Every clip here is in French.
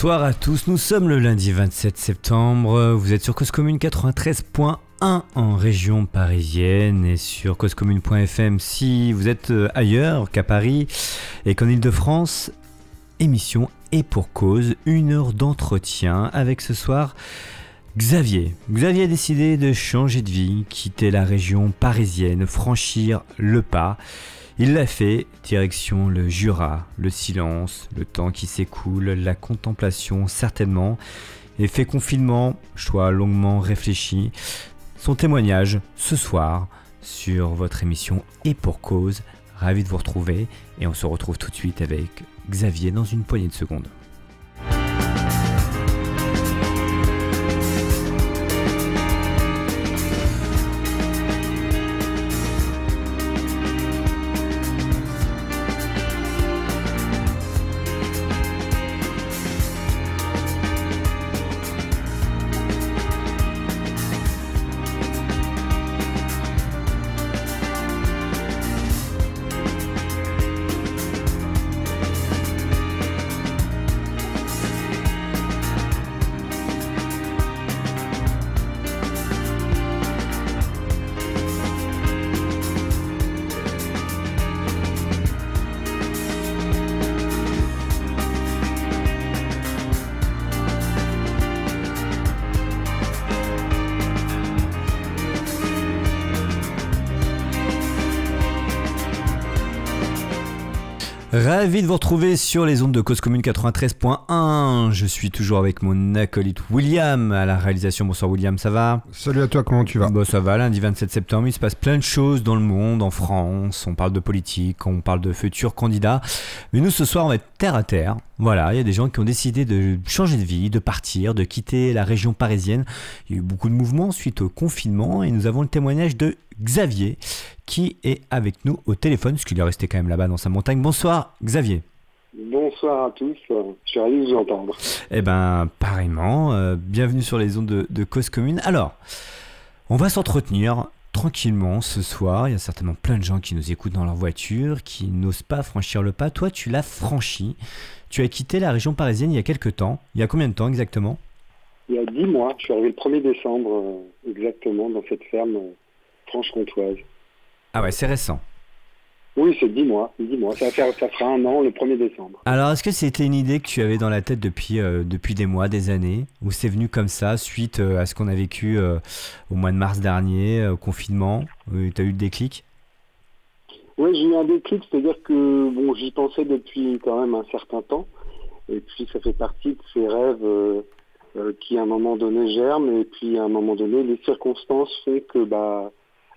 Bonsoir à tous, nous sommes le lundi 27 septembre, vous êtes sur Cause Commune 93.1 en région parisienne et sur causecommune.fm si vous êtes euh, ailleurs qu'à Paris et qu'en Ile-de-France. Émission et pour cause, une heure d'entretien avec ce soir Xavier. Xavier a décidé de changer de vie, quitter la région parisienne, franchir le pas. Il l'a fait, direction le Jura, le silence, le temps qui s'écoule, la contemplation certainement, effet confinement, choix longuement réfléchi. Son témoignage ce soir sur votre émission Et pour cause. Ravi de vous retrouver et on se retrouve tout de suite avec Xavier dans une poignée de secondes. Ravi de vous retrouver sur les ondes de Cause Commune 93.1. Je suis toujours avec mon acolyte William à la réalisation. Bonsoir William, ça va? Salut à toi, comment tu vas? Bon, ça va, lundi 27 septembre, il se passe plein de choses dans le monde, en France. On parle de politique, on parle de futurs candidats. Mais nous, ce soir, on va être terre à terre. Voilà, il y a des gens qui ont décidé de changer de vie, de partir, de quitter la région parisienne. Il y a eu beaucoup de mouvements suite au confinement et nous avons le témoignage de Xavier qui est avec nous au téléphone, parce qu'il est resté quand même là-bas dans sa montagne. Bonsoir Xavier. Bonsoir à tous, je suis ravi de vous entendre. Eh ben, pareillement, euh, bienvenue sur les ondes de, de Cause Commune. Alors, on va s'entretenir tranquillement ce soir. Il y a certainement plein de gens qui nous écoutent dans leur voiture, qui n'osent pas franchir le pas. Toi, tu l'as franchi. Tu as quitté la région parisienne il y a quelques temps. Il y a combien de temps exactement? Il y a dix mois. Je suis arrivé le 1er décembre euh, exactement dans cette ferme euh, franche-comtoise. Ah ouais, c'est récent. Oui, c'est dix mois. Dix mois. Ça, va faire, ça fera un an le 1er décembre. Alors, est-ce que c'était une idée que tu avais dans la tête depuis, euh, depuis des mois, des années? Ou c'est venu comme ça suite à ce qu'on a vécu au mois de mars dernier, au confinement? Tu as eu le déclic? Oui, j'ai eu un déclic, c'est-à-dire que bon, j'y pensais depuis quand même un certain temps. Et puis, ça fait partie de ces rêves qui, à un moment donné, germent. Et puis, à un moment donné, les circonstances font que bah,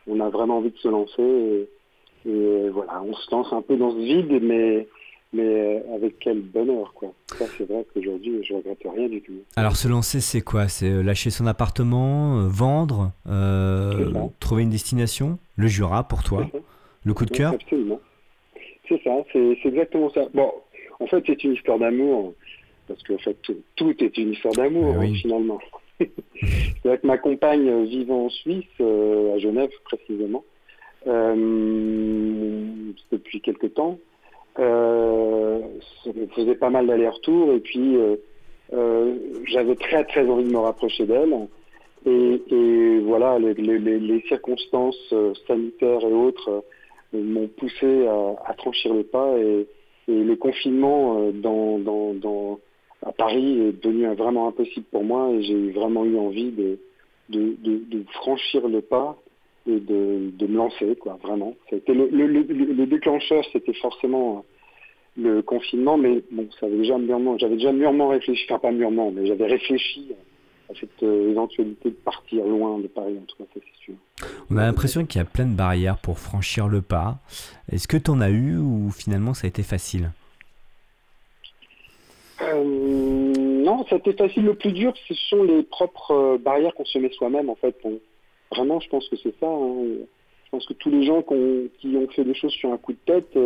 on a vraiment envie de se lancer. Et, et voilà, on se lance un peu dans ce vide, mais, mais avec quel bonheur, quoi. Ça, c'est vrai qu'aujourd'hui, je regrette rien du tout. Alors, se lancer, c'est quoi? C'est lâcher son appartement, euh, vendre, euh, trouver une destination? Le Jura, pour toi Le coup de cœur Absolument. C'est ça, c'est exactement ça. Bon, en fait, c'est une histoire d'amour, parce qu'en fait, tout, est une histoire d'amour, oui. finalement. c'est vrai que ma compagne vivant en Suisse, euh, à Genève précisément, euh, depuis quelques temps. Euh, ça me faisait pas mal d'allers-retours et puis euh, j'avais très très envie de me rapprocher d'elle. Et, et, voilà, les, les, les, circonstances sanitaires et autres m'ont poussé à, franchir le pas et, le confinement dans, dans, à Paris est devenu vraiment impossible pour moi et j'ai vraiment eu envie de, franchir le pas et de, me lancer, quoi, vraiment. Le, le, le, le, déclencheur, c'était forcément le confinement, mais bon, déjà mûrement, j'avais déjà mûrement réfléchi, enfin pas mûrement, mais j'avais réfléchi à cette euh, éventualité de partir loin de Paris, en tout cas, c'est sûr. On a l'impression qu'il y a plein de barrières pour franchir le pas. Est-ce que tu en as eu ou finalement ça a été facile? Euh, Non, ça a été facile. Le plus dur, ce sont les propres barrières qu'on se met soi-même, en fait. Vraiment, je pense que c'est ça. Hein. Je pense que tous les gens qui ont, qui ont, fait des choses sur un coup de tête,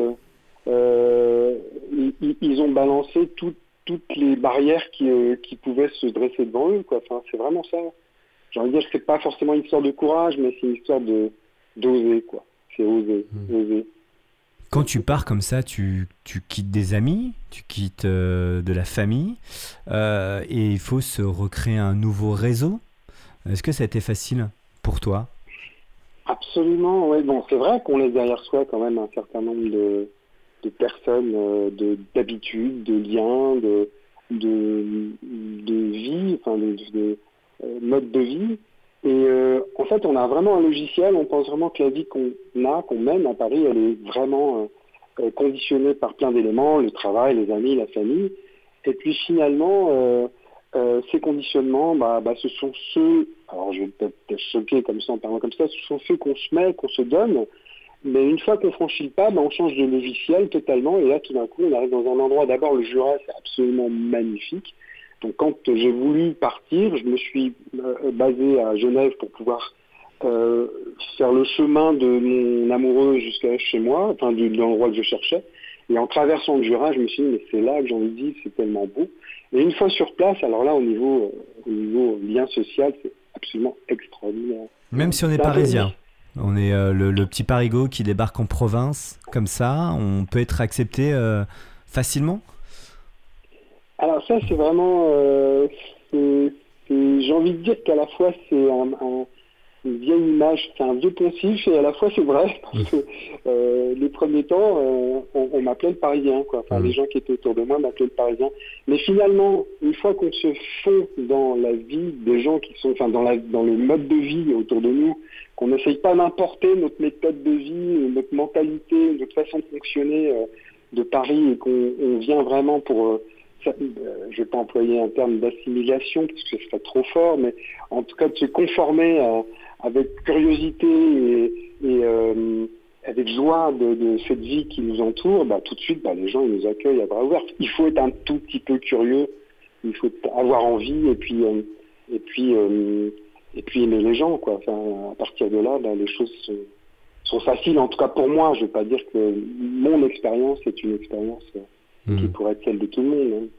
euh, ils, ils, ont balancé tout, toutes les barrières qui, euh, qui, pouvaient se dresser devant eux. Quoi. Enfin, c'est vraiment ça. J'ai envie de dire que c'est pas forcément une histoire de courage, mais c'est une histoire de d'oser. quoi. C'est oser, mmh. oser. Quand tu pars comme ça, tu, tu quittes des amis, tu quittes euh, de la famille, euh, et il faut se recréer un nouveau réseau. Est-ce que ça a été facile pour toi? Absolument, oui. Bon, c'est vrai qu'on laisse derrière soi quand même un certain nombre de, de personnes, euh, de d'habitudes, de liens, de, de, de vie, enfin de, de mode de vie. Et euh, en fait, on a vraiment un logiciel, on pense vraiment que la vie qu'on a, qu'on mène à Paris, elle est vraiment euh, euh, conditionnée par plein d'éléments, le travail, les amis, la famille. Et puis finalement, ces conditionnements, bah, bah, ce sont ceux, alors je vais peut-être choquer comme ça en parlant comme ça, ce sont ceux qu'on se met, qu'on se donne. Mais une fois qu'on franchit le pas, bah, on change de logiciel totalement. Et là, tout d'un coup, on arrive dans un endroit, d'abord le Jura, c'est absolument magnifique. Donc quand j'ai voulu partir, je me suis euh, basé à Genève pour pouvoir euh, faire le chemin de mon amoureux jusqu'à chez moi, enfin de, l'endroit que je cherchais. Et en traversant le Jura, je me suis dit, mais c'est là que j'ai envie de vivre, c'est tellement beau. Et une fois sur place, alors là, au niveau, euh, au niveau lien social, c'est absolument extraordinaire. Même si on est parisien, on est le, le, petit parigot qui débarque en province, comme ça, on peut être accepté facilement? Alors ça, c'est vraiment... Euh, j'ai envie de dire qu'à la fois, c'est un, une vieille image, c'est un vieux poncif, et à la fois, c'est vrai, parce que euh, les premiers temps, euh, on, m'appelait le Parisien. Quoi. Enfin, les gens qui étaient autour de moi m'appelaient le Parisien. Mais finalement, une fois qu'on se fond dans la vie des gens qui sont... Enfin, dans, la, dans le mode de vie autour de nous, qu'on n'essaye pas d'importer notre méthode de vie, notre mentalité, notre façon de fonctionner de Paris, et qu'on vient vraiment pour euh, je ne vais pas employer un terme d'assimilation parce que ce serait trop fort, mais en tout cas de se conformer avec curiosité et, euh, avec joie de, cette vie qui nous entoure, bah, tout de suite, bah, les gens nous accueillent à bras ouverts. Il faut être un tout petit peu curieux, il faut avoir envie et puis euh, et puis et puis aimer les gens quoi. à partir de là, bah, les choses sont, faciles. En tout cas pour moi, je ne vais pas dire que mon expérience est une expérience qui hmm. pourrait être celle de tout le monde.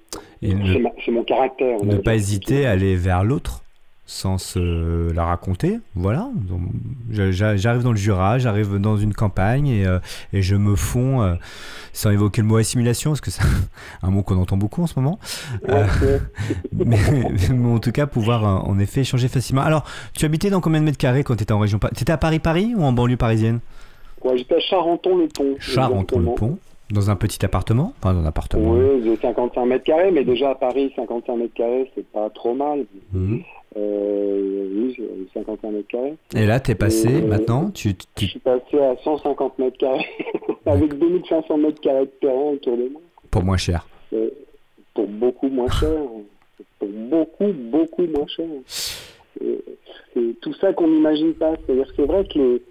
Hein. C'est mon caractère. Ne pas hésiter à aller vers l'autre sans se la raconter. Voilà. J'arrive dans le Jura, j'arrive dans une campagne et, euh, et je me fonds, euh, sans évoquer le mot assimilation, parce que c'est un mot qu'on entend beaucoup en ce moment. Euh, mais, en tout cas, pouvoir en effet échanger facilement. Alors, tu habitais dans combien de mètres carrés quand tu étais en région Tu étais à Paris-Paris ou en banlieue parisienne? Ouais, J'étais à Charenton-le-Pont. Charenton-le-Pont. Dans un petit appartement? Enfin, dans un appartement. Oui, de 55 mètres carrés, mais déjà à Paris, 55 mètres carrés, c'est pas trop mal. Mhm. Euh, oui, 55 mètres carrés. Et là, tu es passé euh, maintenant tu, Je suis passé à 150 mètres carrés, avec 2500 mètres carrés de terrain autour de moi. Pour moins cher. Euh, pour beaucoup moins cher. pour beaucoup, beaucoup moins cher. C'est tout ça qu'on n'imagine pas. C'est-à-dire c'est vrai que les,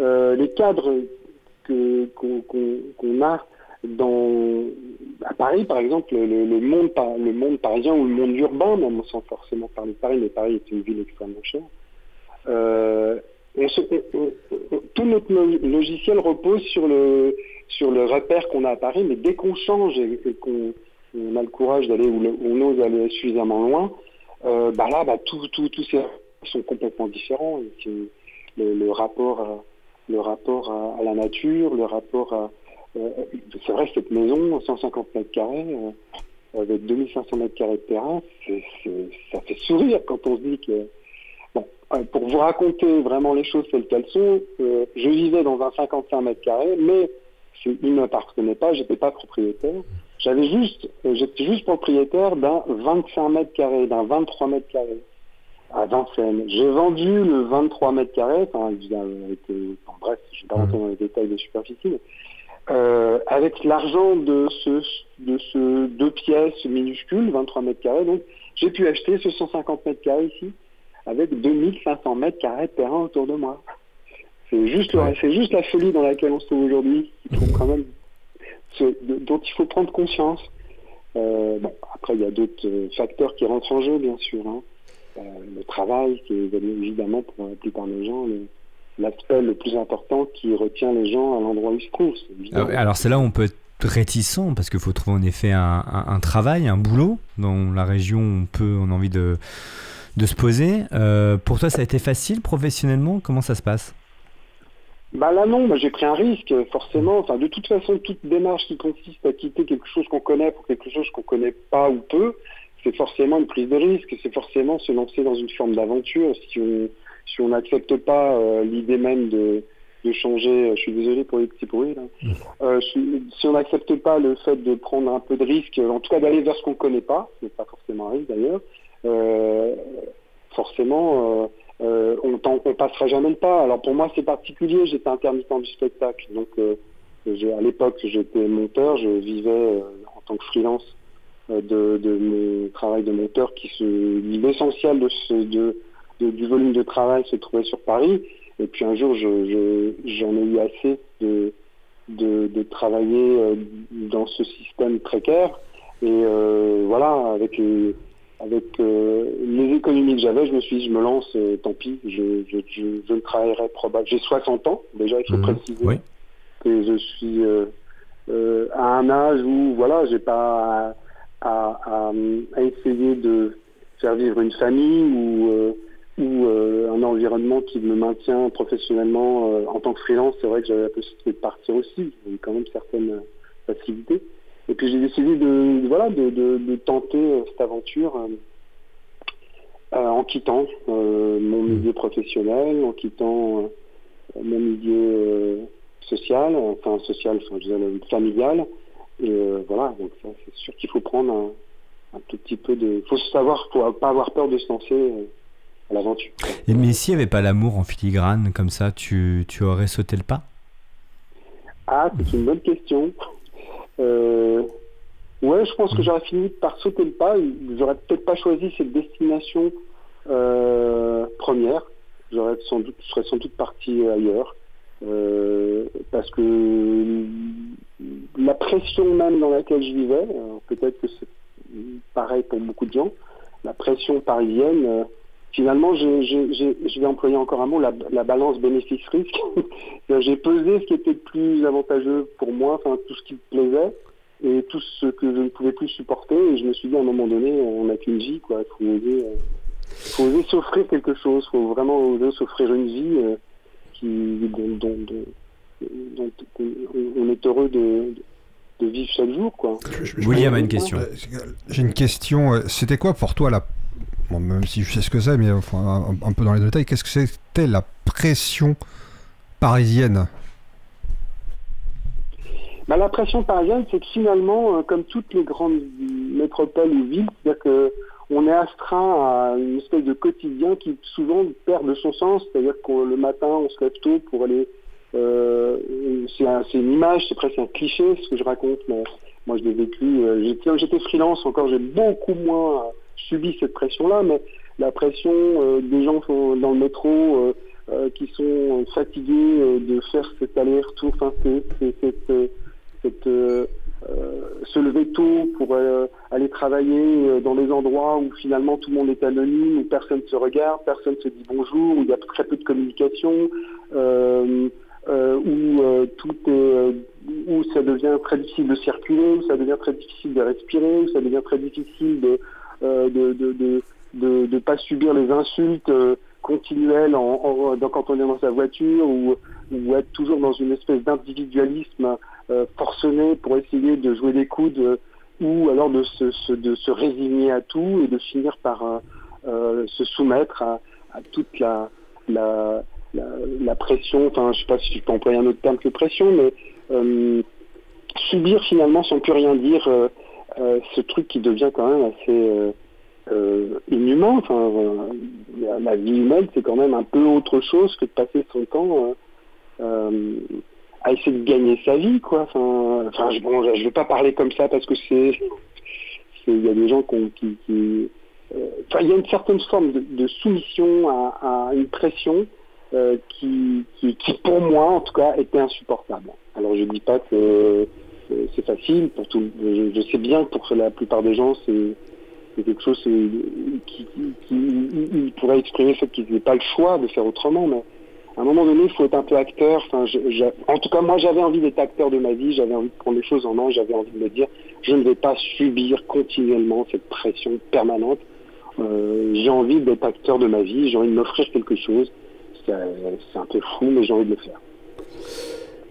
euh, les cadres qu'on a dans à Paris, par exemple, le, monde, parisien ou le monde urbain, même sans forcément parler de Paris, mais Paris est une ville extrêmement chère. Euh, tout notre logiciel repose sur le repère qu'on a à Paris, mais dès qu'on change et, qu'on a le courage d'aller où on ose aller suffisamment loin, euh, bah là, bah, tous ces sont complètement différents. Le, rapport à, le rapport à, la nature, le rapport à... Euh, c'est vrai, cette maison, 150 mètres carrés, euh, avec 2500 mètres carrés de terrain, ça fait sourire quand on se dit que... Bon, euh, pour vous raconter vraiment les choses telles qu'elles sont, je vivais dans un 55 mètres carrés, mais il ne m'appartenait pas, j'étais pas propriétaire. J'avais juste, j'étais juste propriétaire d'un 25 mètres carrés, d'un 23 mètres carrés à Vincennes. J'ai vendu le 23 mètres carrés, enfin, avec, enfin bref, je ne vais pas rentrer dans les détails de superficie, euh, avec l'argent de ce, de ce deux pièces minuscules, 23 mètres carrés, donc j'ai pu acheter ce 150 mètres carrés ici, avec 2500 mètres carrés de terrain autour de moi. C'est juste, c'est juste la folie dans laquelle on se trouve aujourd'hui, quand même, dont il faut prendre conscience. Euh, bon, après, il y a d'autres euh, facteurs qui rentrent en jeu, bien sûr. Hein. Euh, le travail, qui est évidemment pour la plupart des gens l'aspect le plus important qui retient les gens à l'endroit où ils se trouvent. Alors c'est là où on peut être réticent parce qu'il faut trouver en effet un, travail, un boulot dans la région où on peut, on a envie de, de se poser. Euh, pour toi, ça a été facile professionnellement? Comment ça se passe? Bah là non, j'ai pris un risque, forcément. Enfin, de toute façon, toute démarche qui consiste à quitter quelque chose qu'on connaît pour quelque chose qu'on connaît pas ou peu, c'est forcément une prise de risque, c'est forcément se lancer dans une forme d'aventure. Si on si on n'accepte pas euh, l'idée même de, de changer, je suis désolé pour les petits bruits là. Mmh. Euh, si on n'accepte pas le fait de prendre un peu de risque, en tout cas d'aller vers ce qu'on connaît pas, ce n'est pas forcément un risque d'ailleurs, euh, forcément euh, on, on passera jamais le pas. Alors pour moi c'est particulier, j'étais intermittent du spectacle, donc euh, à l'époque j'étais monteur, je vivais euh, en tant que freelance de, de mes travail de monteur qui se l'essentiel de, ce, de, du volume de travail se trouvait sur Paris. Et puis un jour j'en ai eu assez de, de, travailler dans ce système précaire. Et voilà, avec les, avec euh, les économies que j'avais, je me suis dit, je me lance, euh, tant pis, je, je, je, je travaillerai probablement. J'ai 60 ans, déjà, il faut mmh. préciser que je suis euh, à un âge où, voilà, j'ai pas à, à, à, essayer de faire vivre une famille ou, ou un environnement qui me maintient professionnellement en tant que freelance. C'est vrai que j'avais la possibilité de partir aussi, j'ai quand même certaines facilités. Et puis j'ai décidé de, voilà, de, tenter euh, cette aventure euh, euh, en quittant mon mmh. milieu professionnel, en quittant mon milieu social, enfin social, enfin, je disais, familial. Et voilà, donc c'est sûr qu'il faut prendre un, tout petit peu de... Il faut savoir, faut pas avoir peur de se lancer à l'aventure. Et mais s'il n'y avait pas l'amour en filigrane comme ça, tu, tu aurais sauté le pas? Ah, c'est une bonne question. Euh, ouais, je pense que j'aurais fini par sauter le pas. J'aurais peut-être pas choisi cette destination euh, première. J'aurais sans doute, je serais sans doute parti ailleurs. Euh, parce que la pression même dans laquelle je vivais, peut-être que c'est pareil pour beaucoup de gens, la pression parisienne, finalement, je vais employer encore un mot, la, la balance bénéfice-risque. j'ai pesé ce qui était le plus avantageux pour moi, enfin tout ce qui me plaisait, et tout ce que je ne pouvais plus supporter. Et je me suis dit, à un moment donné, on n'a qu'une vie, quoi. Il faut oser, euh, faut oser s'offrir quelque chose. Il faut vraiment oser s'offrir une vie euh, qui, dont, dont, on est heureux de, de vivre chaque jour, quoi. William a une question. J'ai une question. C'était quoi pour toi la même si je sais ce que c'est, mais enfin, un, peu dans les détails, qu'est-ce que c'était la pression parisienne bah, La pression parisienne, c'est que finalement, euh, comme toutes les grandes métropoles ou villes, c'est-à-dire que on est astreint à une espèce de quotidien qui souvent perd de son sens, c'est-à-dire que le matin, on se lève tôt pour aller... Euh, c'est une image, c'est presque un cliché ce que je raconte, mais moi je l'ai vécu. Euh, j'étais freelance encore, j'ai beaucoup moins subi cette pression-là, mais la pression euh, des gens dans le métro euh, euh, qui sont fatigués de faire cet aller-retour, cette, se lever tôt pour aller travailler dans des endroits où finalement tout le monde est anonyme, où personne ne se regarde, personne ne se dit bonjour, où il y a très peu de communication, où tout où ça devient très difficile de circuler, où ça devient très difficile de respirer, où ça devient très difficile de de, de, de, de, de pas subir les insultes euh, continuelles en, quand on est dans sa voiture ou, être toujours dans une espèce d'individualisme euh, forcené pour essayer de jouer des coudes ou alors de se, de se résigner à tout et de finir par se soumettre à, toute la, la, la, pression, enfin je sais pas si je peux employer un autre terme que pression, mais subir finalement sans plus rien dire euh, ce truc qui devient quand même assez euh, euh, inhumain. La, vie humaine, c'est quand même un peu autre chose que de passer son temps à essayer de gagner sa vie, quoi. Enfin, je, je veux pas parler comme ça parce que c'est, il y a des gens qui, il y a une certaine forme de, soumission à, une pression qui, qui, qui, pour moi, en tout cas, était insupportable. Alors, je dis pas que c'est facile pour tout. Je, sais bien que pour la plupart des gens, c'est quelque chose qui, pourrait exprimer le fait qu'ils n'aient pas le choix de faire autrement. Mais à un moment donné, il faut être un peu acteur. En tout cas, moi, j'avais envie d'être acteur de ma vie. J'avais envie de prendre les choses en main. J'avais envie de me dire, je ne vais pas subir continuellement cette pression permanente. Euh, j'ai envie d'être acteur de ma vie. J'ai envie de m'offrir quelque chose. C'est un peu fou, mais j'ai envie de le faire.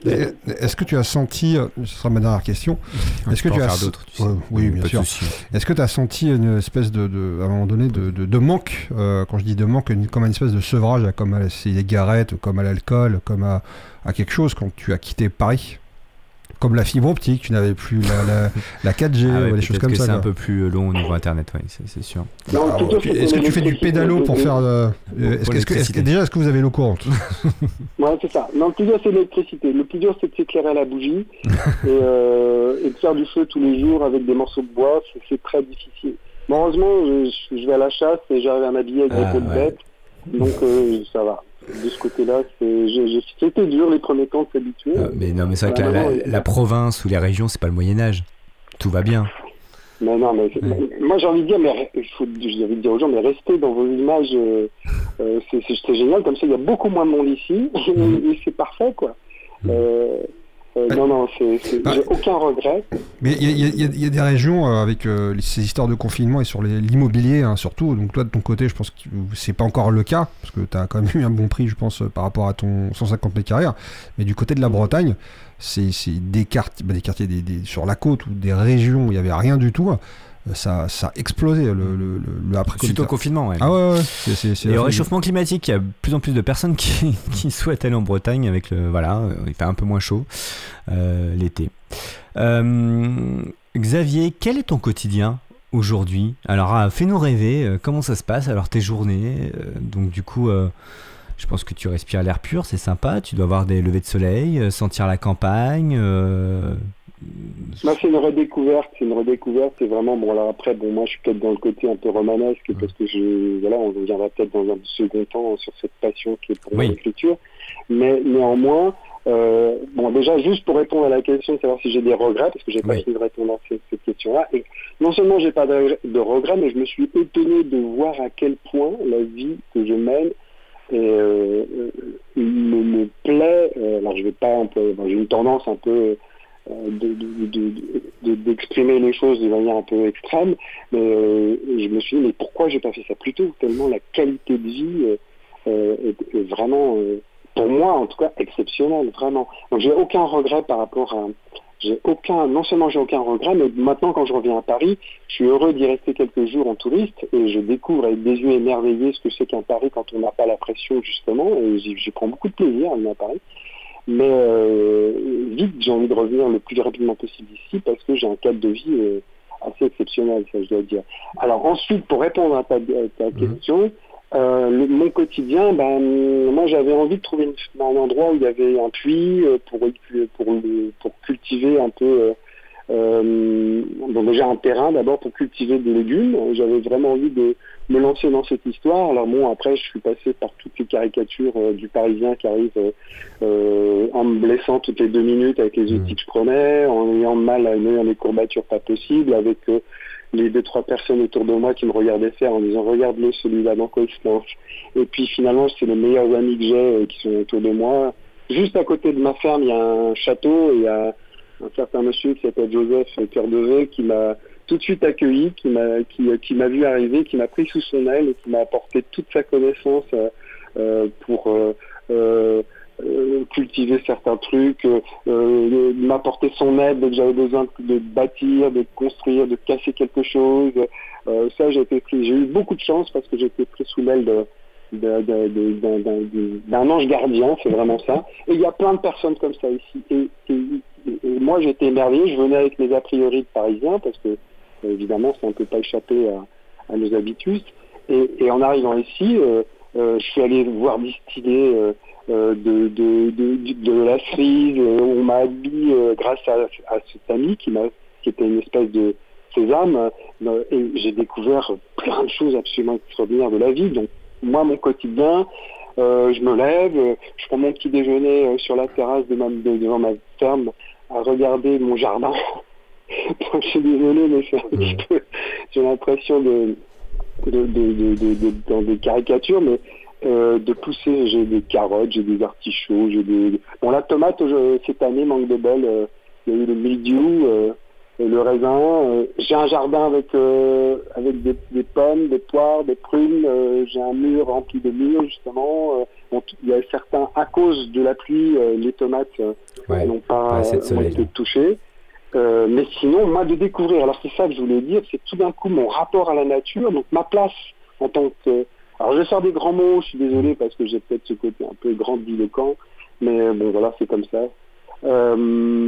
Est-ce que tu as senti, ce sera ma dernière question, est-ce que tu as d'autres Oui, bien sûr. Est-ce que tu as senti une espèce de, à un moment donné, de, de, manque, quand je dis de manque, comme une espèce de sevrage, comme à la cigarette, comme à l'alcool, comme à, à quelque chose quand tu as quitté Paris? Comme la fibre optique, tu n'avais plus la, la, 4G ah ou des choses comme que ça. C'est un peu plus long au niveau internet, oui, c'est sûr. est-ce que tu fais du pédalo pour faire. Euh, est-ce que, déjà, est-ce que vous avez l'eau courante Ouais, c'est ça. Non, le plus dur, c'est l'électricité. Le plus dur, c'est de s'éclairer à la bougie euh, et, de faire du feu tous les jours avec des morceaux de bois. C'est très difficile. heureusement, je, vais à la chasse et j'arrive à m'habiller avec ah, des de bêtes. Donc, euh, ça va de ce côté-là, c'était dur les premiers temps de s'habituer. Ah, mais non, mais c'est vrai que la, province ou les régions, c'est pas le Moyen Âge. Tout va bien. Mais non, mais moi j'ai envie de dire, mais il faut, j'ai envie de dire aux gens, mais restez dans vos images. Euh, euh, c'est génial, comme ça il y a beaucoup moins de monde ici et, c'est parfait, quoi. Mhm. Euh, euh, non, non, c'est, bah, j'ai aucun regret. Mais il y, a des régions euh, avec euh, ces histoires de confinement et sur l'immobilier hein, surtout. Donc toi, de ton côté, je pense que c'est pas encore le cas, parce que tu as quand même eu un bon prix, je pense, par rapport à ton 150 mètres carrés. Mais du côté de la Bretagne, c'est, des, quartiers, bah, des quartiers des, sur la côte ou des régions où il n'y avait rien du tout ça, ça a explosé le, le, le après Suite au confinement, ouais. Ah ouais, ouais. Et au réchauffement climatique, il y a de plus en plus de personnes qui, qui souhaitent aller en Bretagne avec le. Voilà, il fait un peu moins chaud euh, l'été. Euh, Xavier, quel est ton quotidien aujourd'hui? Alors, ah, fais-nous rêver, euh, comment ça se passe? Alors, tes journées, donc du coup. Je pense que tu respires l'air pur, c'est sympa. Tu dois avoir des levées de soleil, sentir la campagne, moi, c'est une redécouverte. C'est une redécouverte. C'est vraiment bon. Alors après, bon, moi, je suis peut-être dans le côté un peu romanesque parce que je, voilà, on reviendra peut-être dans un second temps sur cette passion qui est pour l'écriture. Mais néanmoins, euh, bon, déjà, juste pour répondre à la question de savoir si j'ai des regrets, parce que j'ai pas fini de répondre à cette, question-là. Et non seulement j'ai pas de, regrets, mais je me suis étonné de voir à quel point la vie que je mène euh, euh me, me, plaît. Euh, alors, je vais pas employer. j'ai une tendance un peu d'exprimer de, les choses de manière un peu extrême. Mais euh, je me suis dit, mais pourquoi j'ai pas fait ça plus tôt Tellement la qualité de vie euh, euh, est, vraiment, pour moi en tout cas, exceptionnelle, vraiment. Donc j'ai aucun regret par rapport à... Aucun, non seulement j'ai aucun regret, mais maintenant quand je reviens à Paris, je suis heureux d'y rester quelques jours en touriste et je découvre avec des yeux émerveillés ce que c'est qu'un Paris quand on n'a pas la pression justement et j'y prends beaucoup de plaisir à venir à Paris. Mais euh, vite, j'ai envie de revenir le plus rapidement possible ici parce que j'ai un cadre de vie euh, assez exceptionnel, ça je dois dire. Alors ensuite, pour répondre à ta, mhm. question, euh, mon quotidien, ben, moi j'avais envie de trouver un endroit où il y avait un puits pour, pour, pour cultiver un peu euh, donc déjà un terrain d'abord pour cultiver des légumes. J'avais vraiment envie de me lancer dans cette histoire. Alors bon, après je suis passé par toutes les caricatures euh, du Parisien qui arrive euh, en me blessant toutes les deux minutes avec les mmh. outils que je prenais, en ayant mal à ayant des courbatures pas possibles, avec les deux trois personnes autour de moi qui me regardaient faire en disant regarde-le celui-là dans quoi il se lance. Et puis finalement c'est les meilleurs amis que j'ai qui sont autour de moi. Juste à côté de ma ferme il y a un château et il y a un certain monsieur qui s'appelle Joseph Cœur de qui m'a tout de suite accueilli, qui m'a qui, m'a vu arriver, qui m'a pris sous son aile et qui m'a apporté toute sa connaissance euh, euh pour euh, cultiver certains trucs, m'apporter son aide dès que j'avais besoin de bâtir, de construire, de casser quelque chose. ça, j'ai été pris. J'ai eu beaucoup de chance parce que j'ai été pris sous l'aile d'un ange gardien, c'est vraiment ça. Et il y a plein de personnes comme ça ici. Moi, j'étais émerveillé. Je venais avec mes a priori de parisien parce que, évidemment, ça ne peut pas échapper à, nos habitudes. Et, en arrivant ici, euh, euh, je suis allé voir distiller euh, de, de, la on m'a habillé grâce à, cet ami qui, qui était une espèce de sésame. et j'ai découvert plein de choses absolument extraordinaires de la vie. Donc, moi, mon quotidien, je me lève, je prends mon petit déjeuner sur la terrasse de ma, devant ma ferme à regarder mon jardin. je suis désolé, mais j'ai l'impression de, dans des caricatures, mais euh, de pousser. J'ai des carottes, j'ai des artichauts, j'ai des. Bon, la tomate cette année manque de bol. il y a eu le mildiou. Le raisin. j'ai un jardin avec avec des, pommes, des poires, des prunes. j'ai un mur rempli de murs justement. il y a certains à cause de la pluie, les tomates n'ont pas, été touchées. mais sinon, moi, de découvrir, alors c'est ça que je voulais dire, c'est tout d'un coup mon rapport à la nature, donc ma place en tant que alors je sors des grands mots, je suis désolé parce que j'ai peut-être ce côté un peu grandiloquent, mais bon voilà, c'est comme ça. Euh,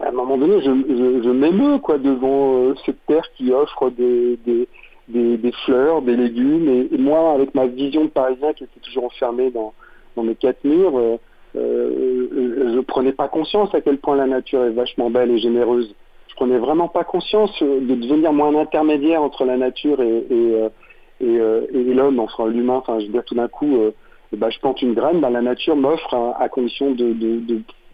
à un moment donné, je, je, devant euh, cette terre qui offre des, fleurs, des légumes, et, moi avec ma vision de parisien qui était toujours enfermée dans, mes quatre murs, euh, euh, je prenais pas conscience à quel point la nature est vachement belle et généreuse. Je prenais vraiment pas conscience de devenir moi un intermédiaire entre la nature et, et euh, et, l'homme, enfin l'humain, enfin je veux dire tout d'un coup, euh, bah, je plante une graine, bah, la nature m'offre à, condition de,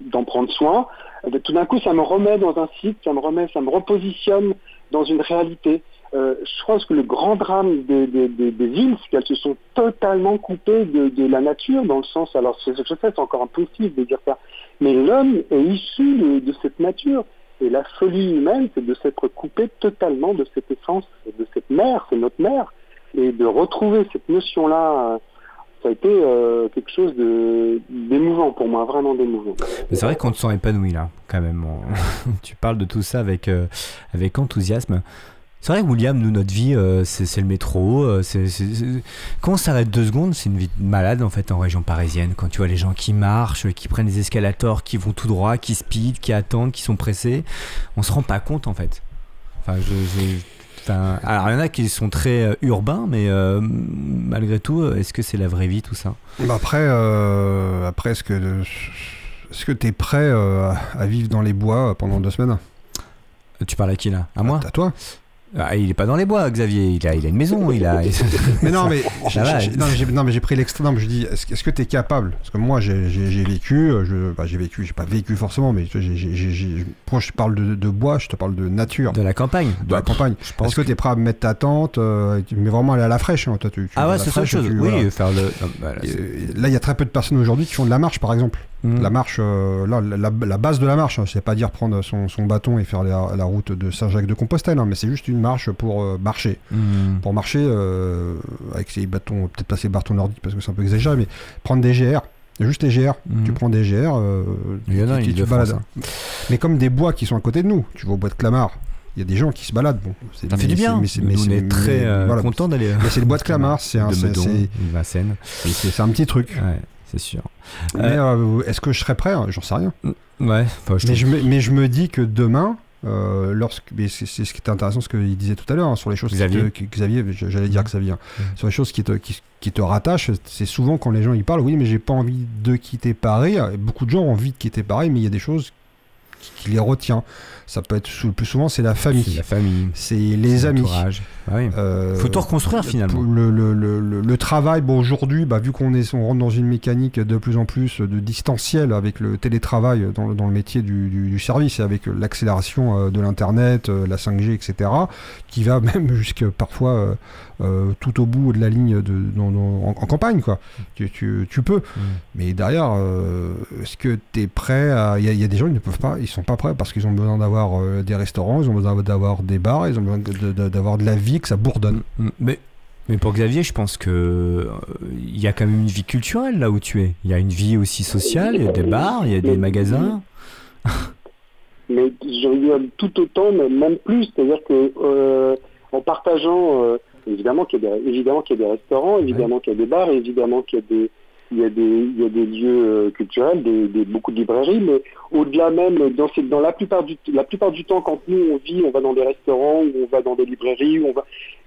d'en prendre soin. Euh, tout d'un coup, ça me remet dans un cycle, ça me remet, ça me repositionne dans une réalité. je pense que le grand drame des, villes, c'est qu'elles se sont totalement coupées de, la nature, dans le sens, alors je sais, c'est encore impossible de dire ça, mais l'homme est issu de, de, cette nature. Et la folie humaine, c'est de s'être coupé totalement de cette essence, de cette mère, c'est notre mère. Et de retrouver cette notion-là, ça a été euh, quelque chose d'émouvant pour moi, vraiment d'émouvant. C'est vrai qu'on te sent épanoui là, quand même. tu parles de tout ça avec, euh, avec enthousiasme. C'est vrai, William, nous, notre vie, euh, c'est le métro. Quand on s'arrête deux secondes, c'est une vie malade, en fait, en région parisienne. Quand tu vois les gens qui marchent, qui prennent des escalators, qui vont tout droit, qui speed, qui attendent, qui sont pressés, on se rend pas compte, en fait. Enfin, je, alors il y en a qui sont très euh, urbains, mais euh, malgré tout, est-ce que c'est la vraie vie tout ça? Bah Après, euh, après est-ce que est-ce que tu es prêt à vivre dans les bois pendant deux semaines? Tu parles à qui là? À moi? À toi ah, il est pas dans les bois, Xavier. Il a, il a une maison. Il a. mais non, mais non, mais j'ai pris l'extrême. Je dis, est-ce que tu es capable? Parce que moi, j'ai vécu. Je, bah, j'ai vécu. J'ai pas vécu forcément, mais quand je parle de, bois, je te parle de nature. De la campagne. De la campagne. Est-ce que, tu es prêt à mettre ta tente, euh, mais vraiment aller à la fraîche hein, toi, tu, Ah ouais, c'est autre chose. oui, faire le. Bah, là, il y a très peu de personnes aujourd'hui qui font de la marche, par exemple. Mm. La marche, euh, là, la, base de la marche, hein, c'est pas dire prendre son, bâton et faire la, route de Saint-Jacques-de-Compostelle, hein, mais c'est juste une marche pour euh, marcher. Mm. Pour marcher euh, avec ses bâtons, peut-être pas ses bâtons nordiques parce que c'est un peu exagéré, mais prendre des GR. Juste des GR, mm. tu prends des GR, il y en a, tu, tu balades. Hein. Mais comme des bois qui sont à côté de nous, tu vas au bois de Clamart, il y a des gens qui se baladent. Bon, ça fait du bien. Mais, mais, on est très content d'aller. Mais c'est le bois de Clamart, c'est un, c'est un petit truc. Ouais c'est sûr. Mais euh, euh, est-ce que je serais prêt? J'en sais rien. Mm, ouais. mais, je me, mais je me dis que demain, euh, lorsque, c'est, ce qui était intéressant, ce qu'il disait tout à l'heure, hein, sur les choses Xavier. Qui te, Xavier, j'allais dire Xavier, hein. mm. sur les choses qui te, qui, qui te rattachent, c'est souvent quand les gens y parlent, oui, mais j'ai pas envie de quitter Paris. Beaucoup de gens ont envie de quitter Paris, mais il y a des choses qui les retient. Ça peut être le plus souvent c'est la famille. C'est la famille. C'est les amis. Oui. euh, Faut tout reconstruire finalement. Le, le, le, le travail, bon aujourd'hui, bah, vu qu'on est, on rentre dans une mécanique de plus en plus de distanciel avec le télétravail dans, dans le métier du, du, service et avec l'accélération euh, de l'internet, euh, la 5G, etc., qui va même jusque parfois euh, tout au bout de la ligne de, en, campagne, quoi. Tu, tu, tu peux. Mm. Mais derrière, est-ce que tu es prêt à. Il y, y, a des gens qui ne peuvent pas, ils sont pas prêts parce qu'ils ont besoin d'avoir euh, des restaurants, ils ont besoin d'avoir des bars, ils ont besoin d'avoir de, la vie, que ça bourdonne. Mm, mm. Mais, mais pour Xavier, je pense que euh, il y a quand même une vie culturelle là où tu es. Il y a une vie aussi sociale, il y a des bars, il y a des magasins. mais je tout autant, mais même plus. C'est-à-dire que euh, en partageant, évidemment qu'il y, a des restaurants, évidemment qu'il y a des bars, évidemment qu'il y a des il y a des, lieux euh, culturels, beaucoup de librairies, mais au-delà même, dans, la, plupart du, temps, quand nous on vit, on va dans des restaurants, ou on va dans des librairies,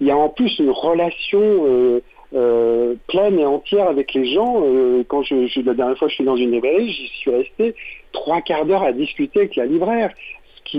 il y a en plus une relation euh, euh, pleine et entière avec les gens. Quand la dernière fois je suis dans une librairie, j'y suis resté trois quarts d'heure à discuter avec la libraire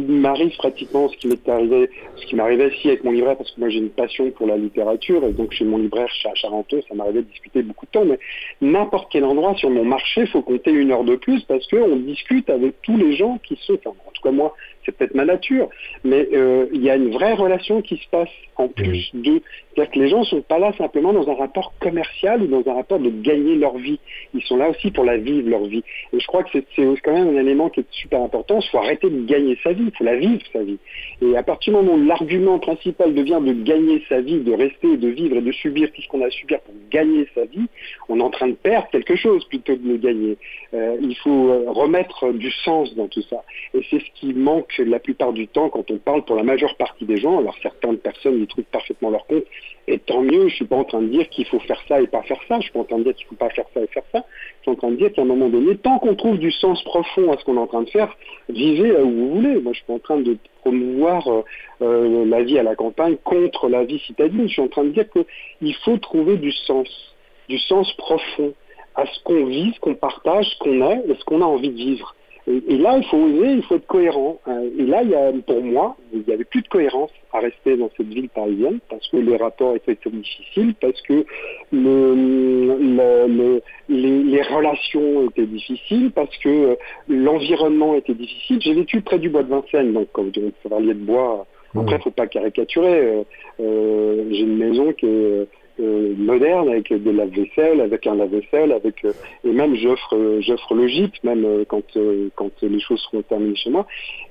m'arrive pratiquement, ce qui m'est arrivé, ce qui m'arrivait ici avec mon libraire, parce que moi j'ai une passion pour la littérature, et donc chez mon libraire Charenton, ça m'arrivait de discuter beaucoup de temps, mais n'importe quel endroit sur mon marché, il faut compter une heure de plus, parce qu'on discute avec tous les gens qui sont, enfin, tout cas moi, c'est peut-être ma nature, mais euh, il y a une vraie relation qui se passe en plus de... C'est-à-dire que les gens ne sont pas là simplement dans un rapport commercial ou dans un rapport de gagner leur vie. Ils sont là aussi pour la vivre, leur vie. Et je crois que c'est quand même un élément qui est super important. Il faut arrêter de gagner sa vie, il faut la vivre, sa vie. Et à partir du moment où l'argument principal devient de gagner sa vie, de rester, de vivre et de subir tout ce qu'on a à subir pour gagner sa vie, on est en train de perdre quelque chose plutôt que de le gagner. Euh, il faut euh, remettre du sens dans tout ça. Et c'est ce qui manque la plupart du temps quand on parle pour la majeure partie des gens. Alors certaines personnes y trouvent parfaitement leur compte, et tant mieux, je suis pas en train de dire qu'il faut faire ça et pas faire ça, je suis pas en train de dire qu'il faut pas faire ça et faire ça, je suis en train de dire qu'à un moment donné, tant qu'on trouve du sens profond à ce qu'on est en train de faire, vivez là où vous voulez. Moi, je suis en train de promouvoir euh, euh, la vie à la campagne contre la vie citadine, je suis en train de dire qu'il faut trouver du sens, du sens profond à ce qu'on vit, ce qu'on partage, ce qu'on est et ce qu'on a envie de vivre. Et, là, il faut oser, il faut être cohérent. Euh, et là, il y a, pour moi, il n'y avait plus de cohérence à rester dans cette ville parisienne parce que les rapports étaient trop difficiles, parce que le, les, relations étaient difficiles, parce que euh, l'environnement était difficile. J'ai vécu près du bois de Vincennes, donc comme vous parliez de bois, après, il ne faut pas caricaturer. Euh, j'ai une maison qui est euh, moderne avec des lave-vaisselle, avec un lave-vaisselle, avec euh, et même j'offre euh, j'offre le gîte même quand quand les choses seront terminées chez moi.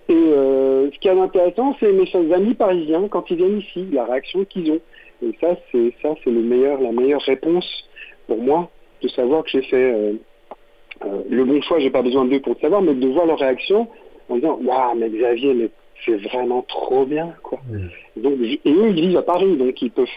Et ce qui est intéressant, c'est mes amis parisiens quand ils viennent ici, la réaction qu'ils ont. Et ça c'est ça c'est le meilleur la meilleure réponse pour moi de savoir que j'ai fait le bon choix. J'ai pas besoin d'eux pour le savoir, mais de voir leur réaction en disant waouh mais Xavier mais c'est vraiment trop bien quoi. Donc et eux ils vivent à Paris donc ils peuvent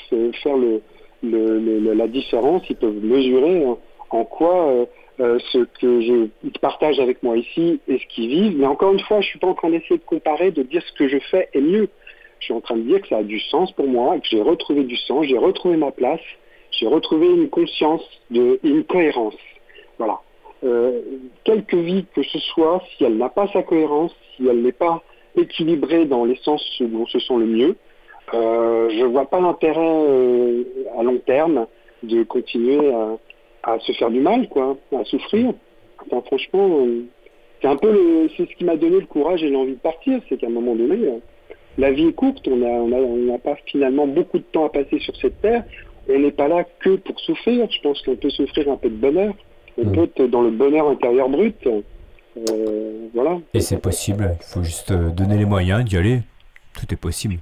faire le le, la différence, ils peuvent mesurer en, quoi euh, euh, ce que je partage avec moi ici et ce qu'ils vivent. Mais encore une fois, je suis pas en train d'essayer de comparer, de dire ce que je fais est mieux. Je suis en train de dire que ça a du sens pour moi, que j'ai retrouvé du sens, j'ai retrouvé ma place, j'ai retrouvé une conscience, de, une cohérence. Voilà. Euh, quelque vie que ce soit, si elle n'a pas sa cohérence, si elle n'est pas équilibrée dans les sens où on se sent le mieux, je ne vois pas l'intérêt euh, à long terme de continuer à, se faire du mal, quoi, à souffrir. franchement, euh, c'est un peu c'est ce qui m'a donné le courage et l'envie de partir, c'est qu'à un moment donné, la vie est courte, on n'a on pas finalement beaucoup de temps à passer sur cette terre. On n'est pas là que pour souffrir. Je pense qu'on peut souffrir un peu de bonheur. On mmh. peut être dans le bonheur intérieur brut. voilà. Et c'est possible. Il faut juste donner les moyens d'y aller tout est possible.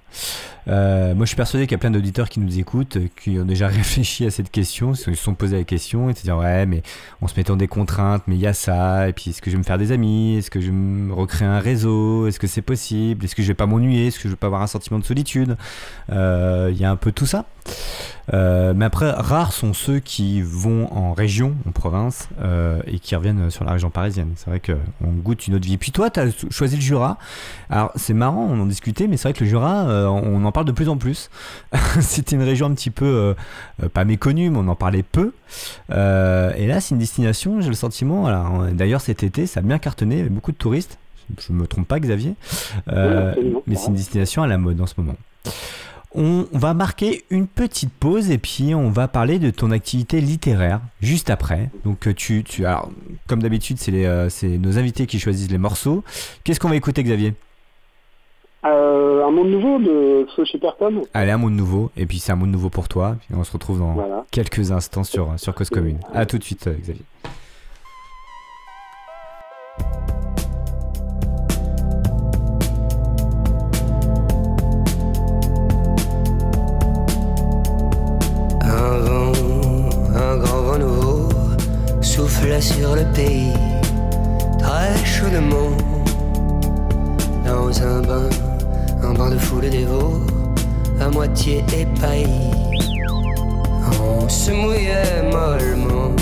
Euh, moi, je suis persuadé qu'il y a plein d'auditeurs qui nous écoutent, euh, qui ont déjà réfléchi à cette question, ils se sont posés la question, et se dire ouais, mais on se met dans des contraintes, mais il y a ça, et puis est-ce que je vais me faire des amis, est-ce que je vais me recréer un réseau, est-ce que c'est possible, est-ce que je vais pas m'ennuyer, est-ce que je vais pas avoir un sentiment de solitude? Euh, Il y a un peu tout ça. Euh, mais après, rares sont ceux qui vont en région, en province, euh, et qui reviennent sur la région parisienne. C'est vrai qu'on goûte une autre vie. Puis toi, tu as choisi le Jura. Alors, c'est marrant, on en discutait, mais c'est vrai que le Jura, euh, on en parle de plus en plus. C'était une région un petit peu, pas méconnue, mais on en parlait peu. et là, c'est une destination, j'ai le sentiment, d'ailleurs cet été, ça a bien cartonné, avec beaucoup de touristes. Je ne me trompe pas, Xavier. mais c'est une destination à la mode en ce moment. On va marquer une petite pause et puis on va parler de ton activité littéraire juste après. Donc euh, tu, tu alors, comme d'habitude, c'est euh, nos invités qui choisissent les morceaux. Qu'est-ce qu'on va écouter, Xavier? Euh, Un monde nouveau de Sophie Perton. Allez, un monde nouveau. Et puis c'est un monde nouveau pour toi. on se retrouve dans quelques instants sur, sur Cause Commune. A tout de suite, Xavier. Sur le pays, très chaudement, dans un bain, un bain de foule dévot, à moitié épaillis. On se mouillait mollement,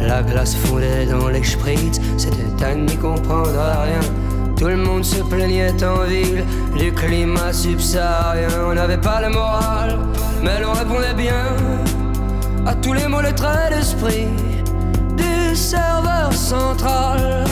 la glace fondait dans les spritz, c'était à n'y comprendre rien. Tout le monde se plaignait en ville du climat subsaharien. On n'avait pas le moral, mais l'on répondait bien à tous les mots, traits d'esprit serveur central.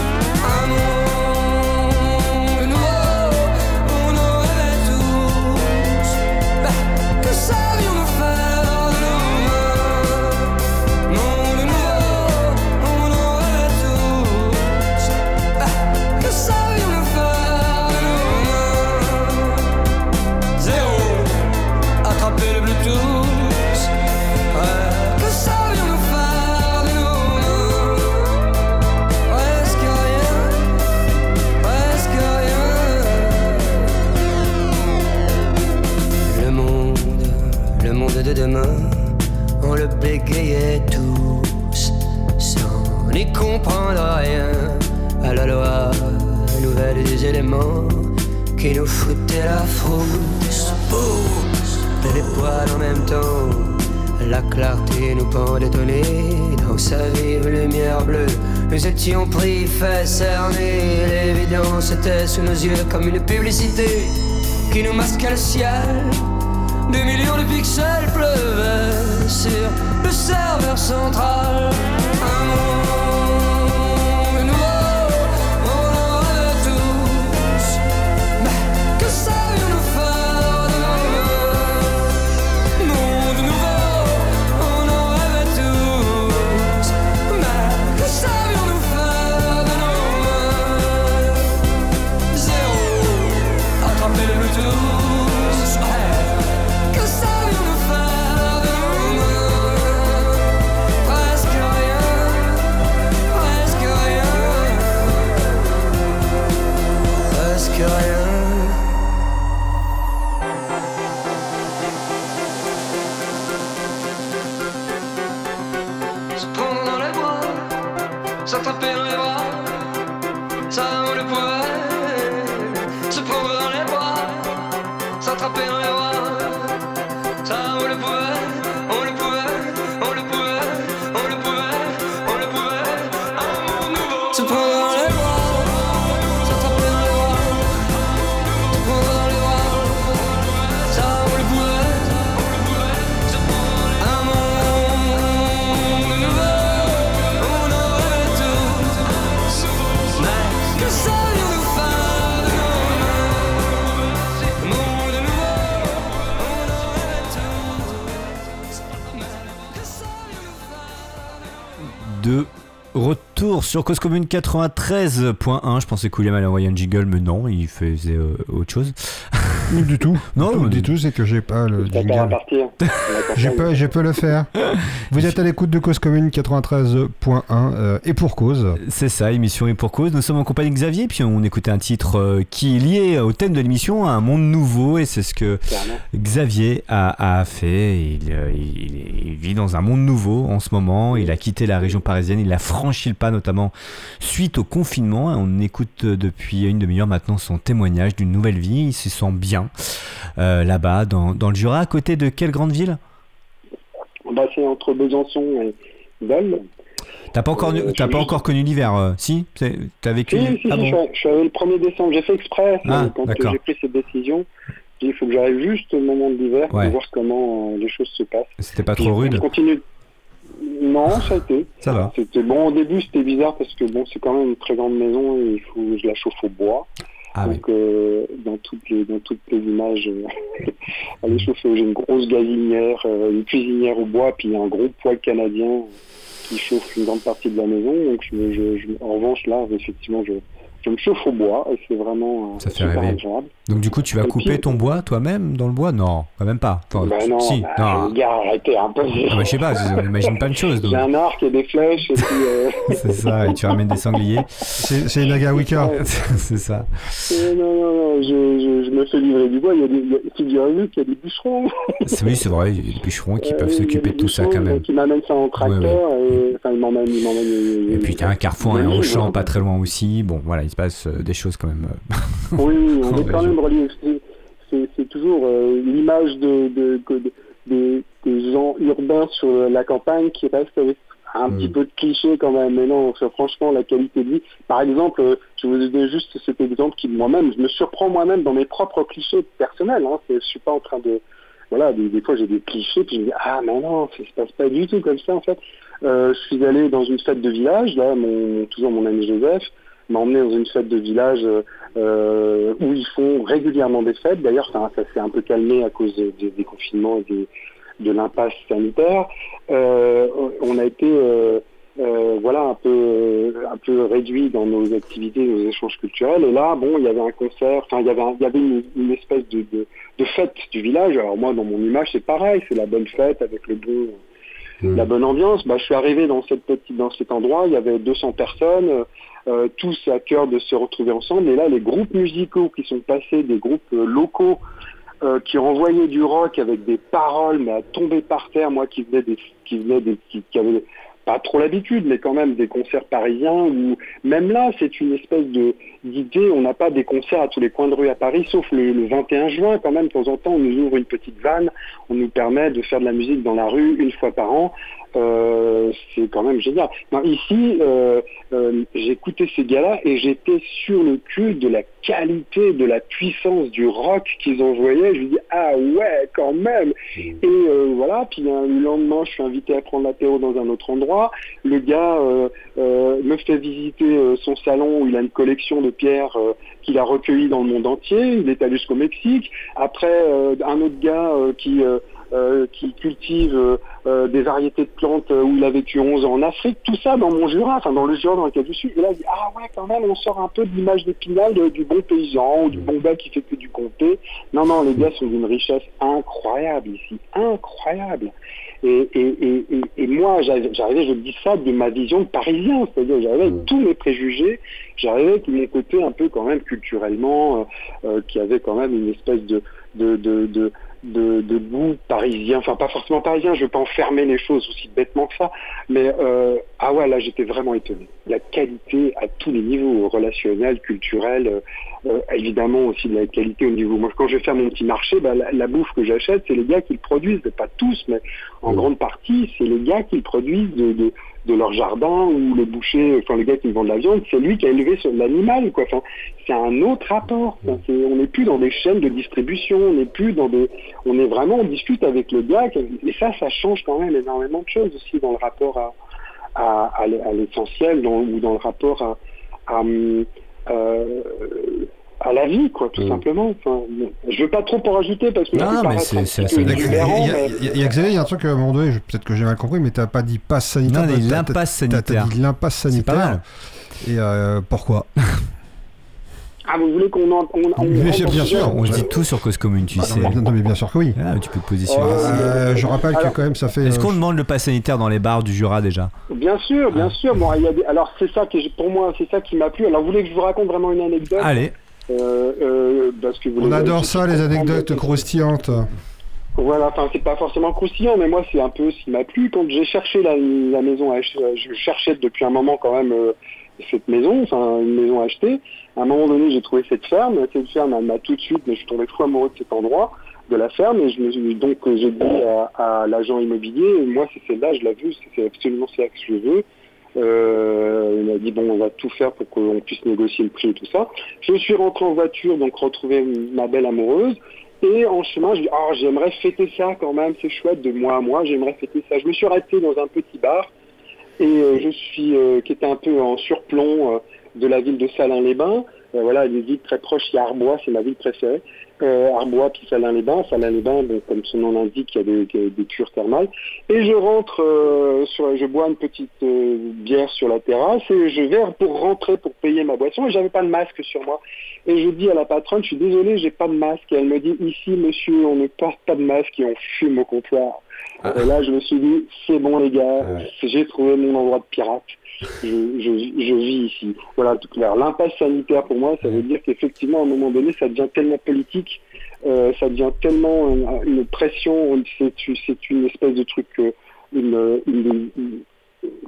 Demain, on le bégayait tous, sans n'y comprendre rien à la loi nouvelle des éléments qui nous foutaient la frousse. Et les poils en même temps, la clarté nous pendait au dans sa vive lumière bleue. Nous étions pris, fait cerner, l'évidence était sous nos yeux comme une publicité qui nous masquait le ciel. Des millions de pixels pleuvaient sur le serveur central. Sur Cause Commune 93.1. Je pensais William allait envoyer un jiggle, mais non, il faisait euh, autre chose. Du tout. Non, du tout, c'est que j'ai pas le jingle. Je peux, je peux le faire. Vous êtes à l'écoute de Cause Commune 93.1 euh, et pour cause. C'est ça, émission et pour cause. Nous sommes en compagnie de Xavier, puis on écoutait un titre euh, qui est lié au thème de l'émission, à un monde nouveau, et c'est ce que Clairement. Xavier a, a fait. Il, euh, il- il vit dans un monde nouveau en ce moment. Il a quitté la région parisienne, il a franchi le pas, notamment suite au confinement. On écoute depuis une demi-heure maintenant son témoignage d'une nouvelle vie. Il se sent bien euh, là-bas, dans, dans le Jura, à côté de quelle grande ville? Bah, c'est entre Besançon et Dole. T'as pas encore, Euh, pas encore connu l'hiver, euh, si? T'as vécu Si, si, si, Ah je, bon suis allé- je suis allé le 1er décembre. J'ai fait exprès. Ah, quand j'ai pris cette décision, j'ai dit il faut que j'arrive juste au moment de l'hiver Ouais. pour voir comment euh, les choses se passent. C'était pas trop rude Je continue. Non, ça a été. Ça va. C'était bon au début, c'était bizarre parce que bon, c'est quand même une très grande maison et il faut je la chauffe au bois. Ah oui. Donc euh, dans toutes les dans toutes les images, euh, elle est chauffée. J'ai une grosse gazinière, euh, une cuisinière au bois, puis un gros poêle canadien qui chauffe une grande partie de la maison. Donc je, je, je- en revanche là, effectivement, je, je me chauffe au bois et c'est vraiment euh, Ça fait super rêver. agréable. Donc du coup, tu vas Et couper puis- ton bois toi-même dans le bois? Non, quand même pas. Enfin, Bah non, si, bah, non. les gars, arrêtez un peu. Ah bah, je sais pas, on imagine pas de choses. donc. J'ai un arc et des flèches et puis. euh, C'est ça, et tu ramènes des sangliers. C'est c'est Nagawika. Ouais. c'est ça. Euh, non, non, non, je, je, je me fais livrer du bois. Il y a des, il y a- figurez-vous qu'il y a des bûcherons. C'est- Oui, c'est vrai, il y a des bûcherons qui Euh, peuvent s'occuper de tout ça quand même. euh, Qui m'amènent ça en tracteur. Et, enfin, ils m'emmènent. Ils m'emmènent Et puis t'as un carrefour et un oui. pas très loin aussi. Bon, voilà, il se passe euh, des choses quand même. euh. Oui, on est quand même relié. C'est- toujours euh, l'image de, de, de- des, des gens urbains sur la campagne qui reste avec un Mm. petit peu de cliché quand même. Mais non, franchement, la qualité de vie. Par exemple, euh, je vous donne juste cet exemple qui moi-même, je me surprends moi-même dans mes propres clichés personnels. Hein. Je suis pas en train de voilà, des, des fois j'ai des clichés, puis je me dis, ah mais non, ça se passe pas du tout comme ça en fait. Euh, je suis allé dans une fête de village, là, mon, toujours mon ami Joseph m'a emmené dans une fête de village euh, euh, où ils font régulièrement des fêtes. D'ailleurs, ça, ça s'est un peu calmé à cause des, des confinements et des- de l'impasse sanitaire. Euh, on a été euh, voilà un peu un peu réduit dans nos activités, nos échanges culturels. Et là, bon, il y avait un concert, enfin il y avait un- il y avait une, une espèce de, de, de fête du village. Alors moi, dans mon image, c'est pareil, c'est la bonne fête avec le bon la bonne ambiance. Bah, je suis arrivé dans cette petite, dans cet endroit, il y avait 200 personnes, euh, tous à cœur de se retrouver ensemble. Et là, les groupes musicaux qui sont passés, des groupes euh, locaux, euh, qui renvoyait du rock avec des paroles mais à tomber par terre. Moi qui venais des, qui venais qui, avait pas trop l'habitude, mais quand même des concerts parisiens où même là, c'est une espèce d'idée. On n'a pas des concerts à tous les coins de rue à Paris, sauf le 21 juin quand même. De temps en temps, on nous ouvre une petite vanne, on nous permet de faire de la musique dans la rue une fois par an. Euh, c'est quand même génial. Non, ici, euh, euh, j'écoutais ces gars-là et j'étais sur le cul de la qualité, de la puissance du rock qu'ils envoyaient. Je me dis ah ouais, quand même. Et euh, voilà. Puis le lendemain, je suis invité à prendre l'apéro dans un autre endroit. Le gars euh, me fait visiter euh, son salon où il a une collection de pierres euh, qu'il a recueillies dans le monde entier. Il est allé jusqu'au Mexique. Après, euh, un autre gars euh, qui euh, qui cultive euh, des variétés de plantes euh, où il a vécu 11 ans en Afrique, tout ça dans mon Jura, enfin dans le Jura dans lequel je suis. Et là, je dis, ah ouais, quand même, on sort un peu de l'image d'épinal du bon paysan ou du bon gars qui fait que du comté. Non, non, les gars sont d'une richesse incroyable ici, incroyable. Et, et, et, et, et moi, j'arrivais, j'arrivais, je dis ça de ma vision de parisien, c'est-à-dire j'arrivais avec tous mes préjugés, j'arrivais avec mon côté un peu quand même culturellement, euh, euh, qui avait quand même une espèce de, de, de, de de, de goût parisien, enfin pas forcément parisien, je veux pas enfermer les choses aussi bêtement que ça, mais euh, ah ouais là j'étais vraiment étonné. La qualité à tous les niveaux, relationnel, culturel, euh, euh, évidemment aussi de la qualité au niveau. Moi quand je vais faire mon petit marché, bah, la, la bouffe que j'achète, c'est les gars qui le produisent, pas tous, mais en grande partie c'est les gars qui le produisent de, de, de leur jardin ou le boucher, enfin le gars qui vend de la viande, c'est lui qui a élevé l'animal quoi. Enfin, c'est un autre rapport. Enfin, c'est- on n'est plus dans des chaînes de distribution, on n'est plus dans des, on est vraiment, on discute avec le gars. Et ça, ça change quand même énormément de choses aussi dans le rapport à, à, à l'e- à l'essentiel, ou dans le rapport à, à, hum, euh, à la vie, quoi, tout Mm. simplement. Enfin, je veux pas trop en rajouter parce que Non, mais c'est- assez Il y a- y mais- Xavier, il y a un truc, à un moment donné, peut-être que j'ai mal compris, mais t'as pas dit passe sanitaire. Non, mais l'impasse t'as- t'as sanitaire. dit l'impasse sanitaire. pas mal. Et euh, pourquoi? Ah, vous voulez qu'on en, on, on Bien rentre sûr, dans bien sûr, On se dit tout sur Cause Commune, tu Ah, sais. non, mais- non, mais bien sûr que oui. Ah, tu peux te positionner. Oh, Euh, je rappelle Alors- que quand même ça fait. Est-ce qu'on euh, demande le pass sanitaire dans les bars du Jura déjà? Bien sûr, bien Ah. sûr. Bon, il y a des... Alors c'est ça qui, pour moi, c'est ça qui m'a plu. Alors vous voulez que je vous raconte vraiment une anecdote? Allez, parce que vous On adore ça, les anecdotes croustillantes. Voilà, enfin c'est pas forcément croustillant, mais moi c'est un peu ce qui m'a plu. Quand j'ai cherché la, la maison à euh, je cherchais depuis un moment quand même euh, cette maison, enfin une maison à acheter. À un moment donné, j'ai trouvé cette ferme. Cette ferme, elle m'a tout de suite, mais je suis tombé fou amoureux de cet endroit, de la ferme, et je me suis donc euh, j'ai dit à, à l'agent immobilier, moi c'est celle-là, je l'ai vue, c'est- c'est absolument celle que je veux. Euh, il m'a dit bon, on va tout faire pour qu'on puisse négocier le prix et tout ça. Je suis rentré en voiture, donc retrouver ma belle amoureuse. Et en chemin, je dis, oh, j'aimerais fêter ça quand même, c'est chouette de moi à moi, j'aimerais fêter ça. Je me suis arrêté dans un petit bar et euh, je suis, euh, qui était un peu en surplomb euh, de la ville de Salins-les-Bains. Voilà, une ville très proche, il y a Arbois, c'est ma ville préférée. Euh, Arbois puis Salins-les-Bains. Salins-les-Bains, bon, comme son nom l'indique, il y a des, des- des cures thermales. Et je rentre, euh, sur, je bois une petite euh, bière sur la terrasse et je vais pour rentrer pour payer ma boisson et j'avais pas de masque sur moi. Et je dis à la patronne, je suis désolé, j'ai pas de masque. Et elle me dit, ici, monsieur, on ne porte pas de masque et on fume au comptoir. Et là, je me suis dit, c'est bon, les gars, j'ai trouvé mon endroit de pirate. Je, vis ici. Voilà, tout clair. L'impasse sanitaire, pour moi, ça veut dire qu'effectivement, à un moment donné, ça devient tellement politique, euh, ça devient tellement une, pression, c'est une espèce de truc, euh,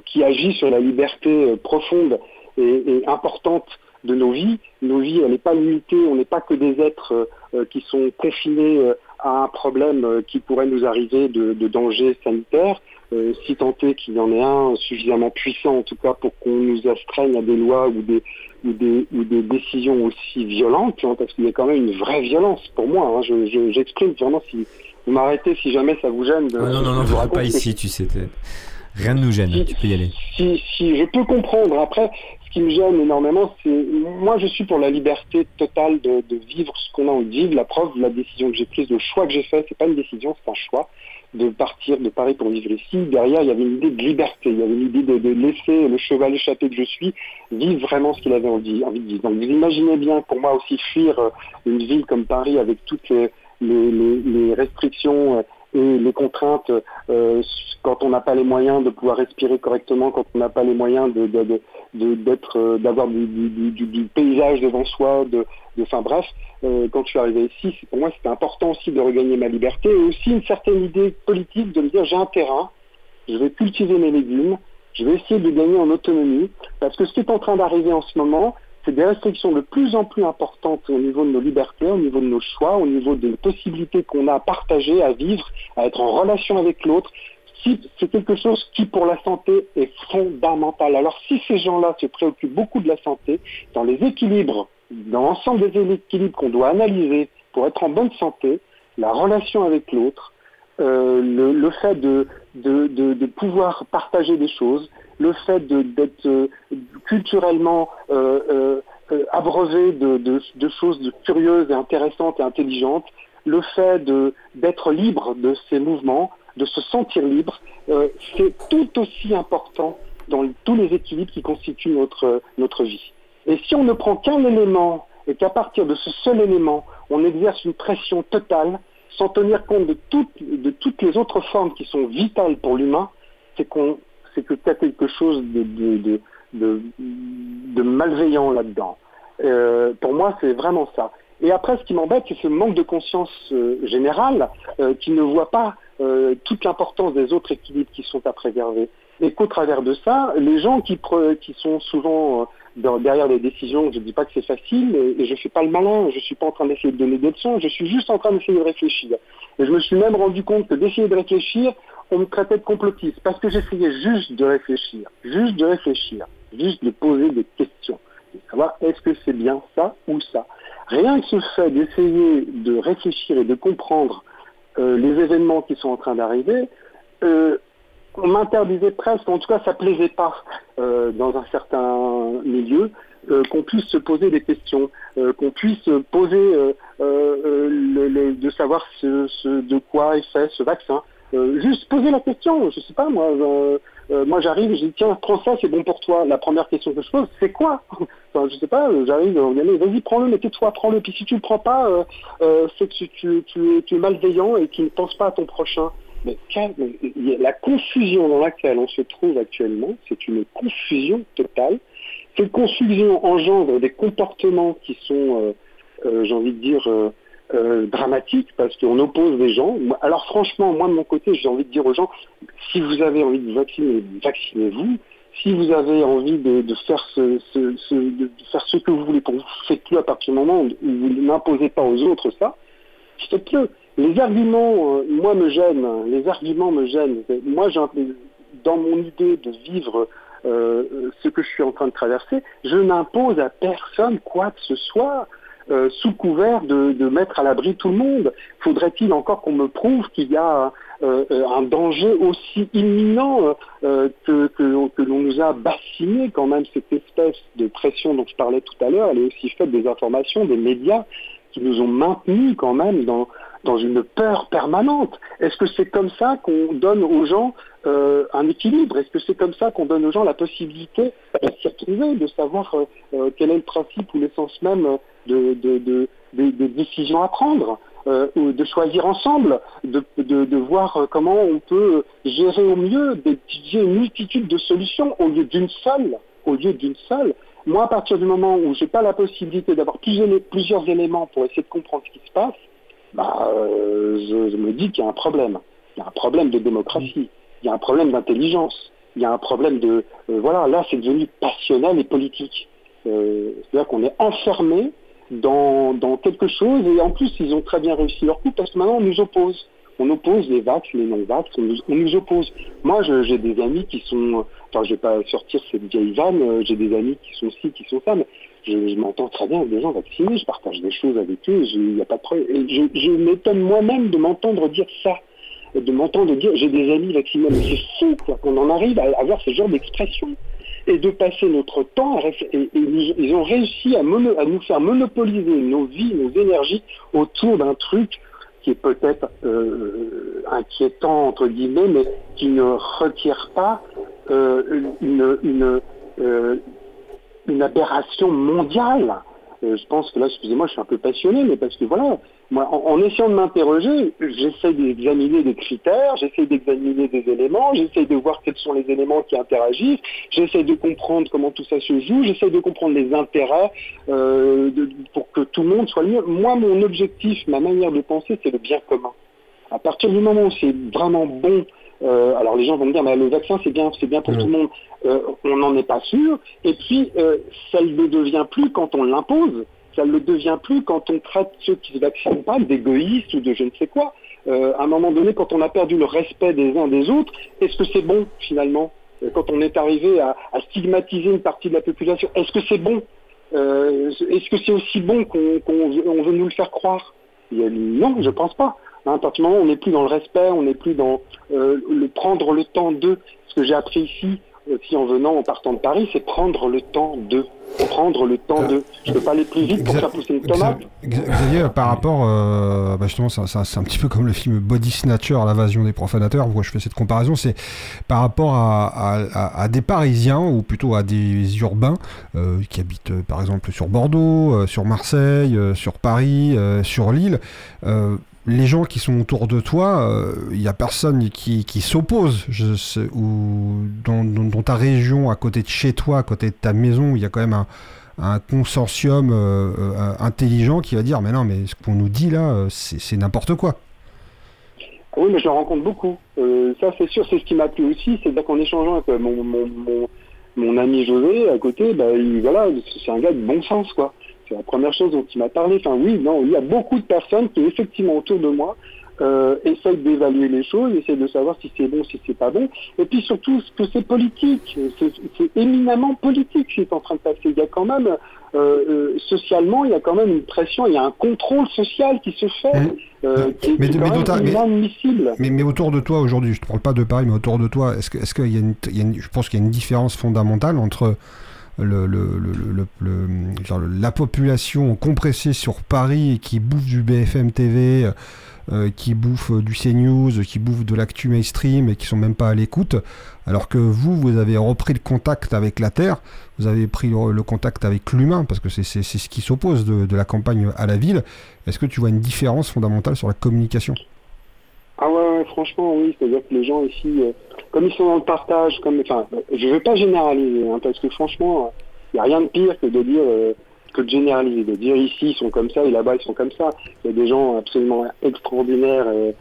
qui agit sur la liberté euh, profonde et, importante de nos vies. Nos vies, elle n'est pas limitée, on n'est pas que des êtres qui sont confinés à un problème qui pourrait nous arriver de, de danger sanitaire, euh, si tant est qu'il y en ait un suffisamment puissant, en tout cas, pour qu'on nous astreigne à des lois ou des, ou des, ou des décisions aussi violentes, hein, parce qu'il y a quand même une vraie violence pour moi. hein. Je- je- J'exprime vraiment si vous m'arrêtez si jamais ça vous gêne. De, Ah non, non, non, je vous pas ici, tu sais. Rien ne nous gêne, si, tu peux y aller. Si, si je peux comprendre. Après, ce qui me gêne énormément, c'est moi, je suis pour la liberté totale de, de vivre ce qu'on a envie de vivre. La preuve, la décision que j'ai prise, le choix que j'ai fait, c'est pas une décision, c'est un choix de partir de Paris pour vivre ici. Derrière, il y avait une idée de liberté, il y avait une idée de, laisser le cheval échappé que je suis vivre vraiment ce qu'il avait envie, envie de vivre. Donc vous imaginez bien, pour moi aussi, fuir euh, une ville comme Paris avec toutes les restrictions euh, et les contraintes euh, quand on n'a pas les moyens de pouvoir respirer correctement, quand on n'a pas les moyens de, de, de, d'être, d'avoir du, paysage devant soi, de, enfin bref, quand je suis arrivé ici, pour moi c'était important aussi de regagner ma liberté et aussi une certaine idée politique de me dire j'ai un terrain, je vais cultiver mes légumes, je vais essayer de gagner en autonomie, parce que ce qui est en train d'arriver en ce moment, c'est des restrictions de plus en plus importantes au niveau de nos libertés, au niveau de nos choix, au niveau des possibilités qu'on a à partager, à vivre, à être en relation avec l'autre. C'est quelque chose qui, pour la santé, est fondamental. Alors, si ces gens-là se préoccupent beaucoup de la santé, dans les équilibres, dans l'ensemble des équilibres qu'on doit analyser pour être en bonne santé, la relation avec l'autre, euh, le, fait de, de, pouvoir partager des choses, le fait d'être euh, culturellement euh, abreuvé de, choses curieuses et intéressantes et intelligentes, le fait d'être libre de ces mouvements, de se sentir libre, c'est tout aussi important dans tous les équilibres qui constituent notre, notre vie. Et si on ne prend qu'un élément et qu'à partir de ce seul élément, on exerce une pression totale, sans tenir compte de toutes, de toutes les autres formes qui sont vitales pour l'humain, c'est qu'on c'est que as quelque chose de, de, malveillant là-dedans. Euh, pour moi, c'est vraiment ça. Et après, ce qui m'embête, c'est ce manque de conscience euh, générale euh, qui ne voit pas toute l'importance des autres équilibres qui sont à préserver. Et qu'au travers de ça, les gens qui, sont souvent derrière les décisions, je ne dis pas que c'est facile, et, je ne fais pas le malin, je ne suis pas en train d'essayer de donner des leçons, je suis juste en train d'essayer de réfléchir. Et je me suis même rendu compte que d'essayer de réfléchir, on me traitait de complotiste, parce que j'essayais juste de réfléchir, juste de réfléchir, juste de poser des questions, de savoir est-ce que c'est bien ça ou ça? Rien que ce fait d'essayer de réfléchir et de comprendre euh, les événements qui sont en train d'arriver, euh, on m'interdisait presque, en tout cas ça plaisait pas euh, dans un certain milieu, qu'on puisse se poser des questions, qu'on puisse poser de savoir ce, de quoi est fait ce vaccin. juste poser la question, je sais pas moi, moi j'arrive je dis tiens prends ça c'est bon pour toi. La première question que je pose c'est quoi? Enfin, Je sais pas, j'arrive, vas-y prends-le, mais tais-toi, prends-le. Puis si tu le prends pas, c'est que tu, tu es malveillant et tu ne penses pas à ton prochain. Mais la confusion dans laquelle on se trouve actuellement, c'est une confusion totale. Cette confusion engendre des comportements qui sont, euh, euh, j'ai envie de dire, euh, dramatiques parce qu'on oppose des gens. Alors franchement, moi de mon côté, j'ai envie de dire aux gens, si vous avez envie de vacciner, vaccinez-vous. Si vous avez envie de, faire ce, faire ce que vous voulez pour vous, faites-le à partir du moment où vous n'imposez pas aux autres ça, faites-le. Les arguments, euh, moi, me gênent. Les arguments me gênent. Moi, dans mon idée de vivre euh, ce que je suis en train de traverser, je n'impose à personne quoi que ce soit. Euh, sous couvert de, mettre à l'abri tout le monde. Faudrait-il encore qu'on me prouve qu'il y a un danger aussi imminent que, l'on nous a bassiné quand même cette espèce de pression dont je parlais tout à l'heure, elle est aussi faite des informations, des médias qui nous ont maintenus quand même dans, dans une peur permanente. Est-ce que c'est comme ça qu'on donne aux gens euh, un équilibre Est-ce que c'est comme ça qu'on donne aux gens la possibilité de s'y retrouver, de savoir euh, euh, quel est le principe ou l'essence même de, des décisions à prendre de choisir ensemble, de, voir comment on peut gérer au mieux, d'étudier une multitude de solutions au lieu d'une seule, au lieu d'une seule. Moi, à partir du moment où je n'ai pas la possibilité d'avoir plusieurs éléments pour essayer de comprendre ce qui se passe, bah, je, me dis qu'il y a un problème. Il y a un problème de démocratie, il y a un problème d'intelligence, il y a un problème de... Euh, voilà, là c'est devenu passionnel et politique. Euh, c'est-à-dire qu'on est enfermé dans, quelque chose et en plus ils ont très bien réussi leur coup parce que maintenant on nous oppose. On oppose les vax, les non-vax, on, nous, oppose. Moi j'ai des amis qui sont... Enfin je vais pas sortir cette vieille vanne, j'ai des amis qui sont ci, qui sont ça, mais je, m'entends très bien avec des gens vaccinés, je partage des choses avec eux, il n'y a pas de problème. je, m'étonne moi-même de m'entendre dire ça, de m'entendre dire j'ai des amis vaccinés. Mais c'est fou qu'on en arrive à avoir ce genre d'expression et de passer notre temps à ils ont réussi à, nous faire monopoliser nos vies, nos énergies autour d'un truc qui est peut-être euh, inquiétant entre guillemets, mais qui ne requiert pas euh, une, euh, une aberration mondiale. Je pense que là, excusez-moi, je suis un peu passionné, mais parce que voilà, moi, en, essayant de m'interroger, j'essaie d'examiner des critères, j'essaie d'examiner des éléments, j'essaie de voir quels sont les éléments qui interagissent, j'essaie de comprendre comment tout ça se joue, j'essaie de comprendre les intérêts euh, pour que tout le monde soit mieux. Moi, mon objectif, ma manière de penser, c'est le bien commun. À partir du moment où c'est vraiment bon, euh, alors les gens vont me dire, mais le vaccin c'est bien, c'est bien pour tout le monde. Euh, on n'en est pas sûr. Et puis, ça ne devient plus quand on l'impose ça ne le devient plus quand on traite ceux qui ne se vaccinent pas d'égoïstes ou de je ne sais quoi. Euh, à un moment donné, quand on a perdu le respect des uns des autres, est-ce que c'est bon finalement euh, Quand on est arrivé à, stigmatiser une partie de la population, est-ce que c'est bon? Euh, Est-ce que c'est aussi bon qu'on veut nous le faire croire? Non, je ne pense pas. Hein, à partir du moment où on n'est plus dans le respect, on n'est plus dans le prendre le temps de ce que j'ai appris ici, aussi en venant, en partant de Paris, c'est prendre le temps de prendre le temps de. Je peux pas aller plus vite pour faire pousser une tomate. Xavier, par rapport, euh, bah justement, c'est un petit peu comme le film Body Snatcher, l'invasion des profanateurs. Pourquoi je fais cette comparaison C'est par rapport à, des Parisiens ou plutôt à des urbains euh, qui habitent, euh, par exemple, sur Bordeaux, sur Marseille, sur Paris, sur Lille les gens qui sont autour de toi, il euh, n'y a personne qui, s'oppose. Ou dans, ta région, à côté de chez toi, à côté de ta maison, il y a quand même un, consortium euh, euh, intelligent qui va dire Mais non, mais ce qu'on nous dit là, c'est n'importe quoi. Oui, mais je rencontre beaucoup. ça, c'est sûr, c'est ce qui m'a plu aussi. C'est qu'en échangeant avec mon, ami José à côté, bah, voilà, c'est un gars de bon sens, quoi. C'est la première chose dont il m'a parlé. Enfin oui, non, il y a beaucoup de personnes qui effectivement autour de moi euh, essayent d'évaluer les choses, essayent de savoir si c'est bon, si c'est pas bon, et puis surtout ce que c'est politique, c'est éminemment politique qui est en train de passer. Il y a quand même euh, euh, socialement, il y a quand même une pression, il y a un contrôle social qui se fait. Euh, qui, mais, est mais, inadmissible. Mais, mais, autour de toi aujourd'hui, je ne parle pas de Paris, mais autour de toi, est-ce qu'il est qu'il y, y, a une, je pense qu'il y a une différence fondamentale entre le, la population compressée sur Paris et qui bouffe du BFM TV, euh, qui bouffe du CNews, qui bouffe de l'actu mainstream et qui sont même pas à l'écoute, alors que vous, vous avez repris le contact avec la Terre, vous avez pris le, contact avec l'humain, parce que c'est ce qui s'oppose de, de la campagne à la ville. Est-ce que tu vois une différence fondamentale sur la communication? Ah ouais, franchement, oui. C'est-à-dire que les gens ici, euh, comme ils sont dans le partage, comme, enfin, je ne veux pas généraliser, hein, parce que franchement, il n'y a rien de pire que de dire, euh, que de généraliser, de dire ici ils sont comme ça et là-bas ils sont comme ça. Il y a des gens absolument extraordinaires et,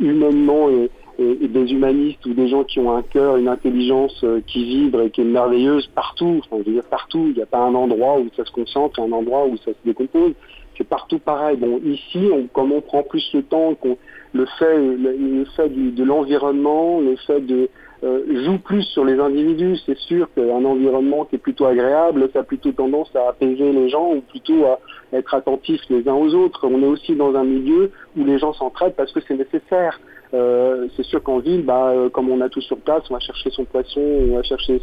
humainement et, des humanistes ou des gens qui ont un cœur, une intelligence euh, qui vibre et qui est merveilleuse partout. Enfin, je veux dire partout. Il n'y a pas un endroit où ça se concentre, un endroit où ça se décompose c'est partout pareil. Bon, ici, on, comme on prend plus le temps, qu'on le fait, le, fait de l'environnement, le fait de euh, joue plus sur les individus. C'est sûr qu'un environnement qui est plutôt agréable, ça a plutôt tendance à apaiser les gens ou plutôt à être attentifs les uns aux autres. On est aussi dans un milieu où les gens s'entraident parce que c'est nécessaire. Euh, c'est sûr qu'en ville, bah, euh, comme on a tout sur place, on va chercher son poisson, on va chercher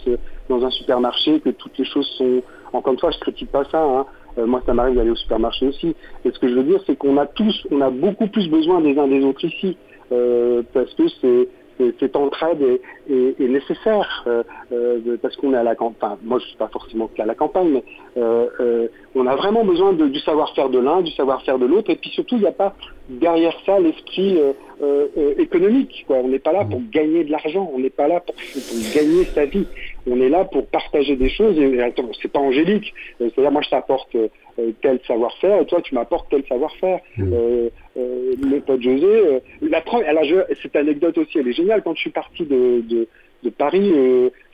dans un supermarché, que toutes les choses sont... Encore une fois, je critique pas ça, hein, euh, moi, ça m'arrive d'aller au supermarché aussi. Et ce que je veux dire, c'est qu'on a tous, on a beaucoup plus besoin des uns des autres ici, euh, parce que c'est cette entraide est, nécessaire euh, parce qu'on est à la campagne. moi, je suis pas forcément qu'à la campagne, mais on a vraiment besoin du savoir-faire de l'un, du savoir-faire de l'autre, et puis surtout, il n'y a pas derrière ça l'esprit économique. Quoi. On n'est pas là pour gagner de l'argent, on n'est pas là pour, gagner sa vie. On est là pour partager des choses. Et, attends, c'est pas angélique. Euh, c'est-à-dire, moi, je t'apporte euh, tel savoir-faire et toi, tu m'apportes tel savoir-faire. Mmh. Euh, le pote José, la alors cette anecdote aussi, elle est géniale. Quand je suis parti de, de, Paris,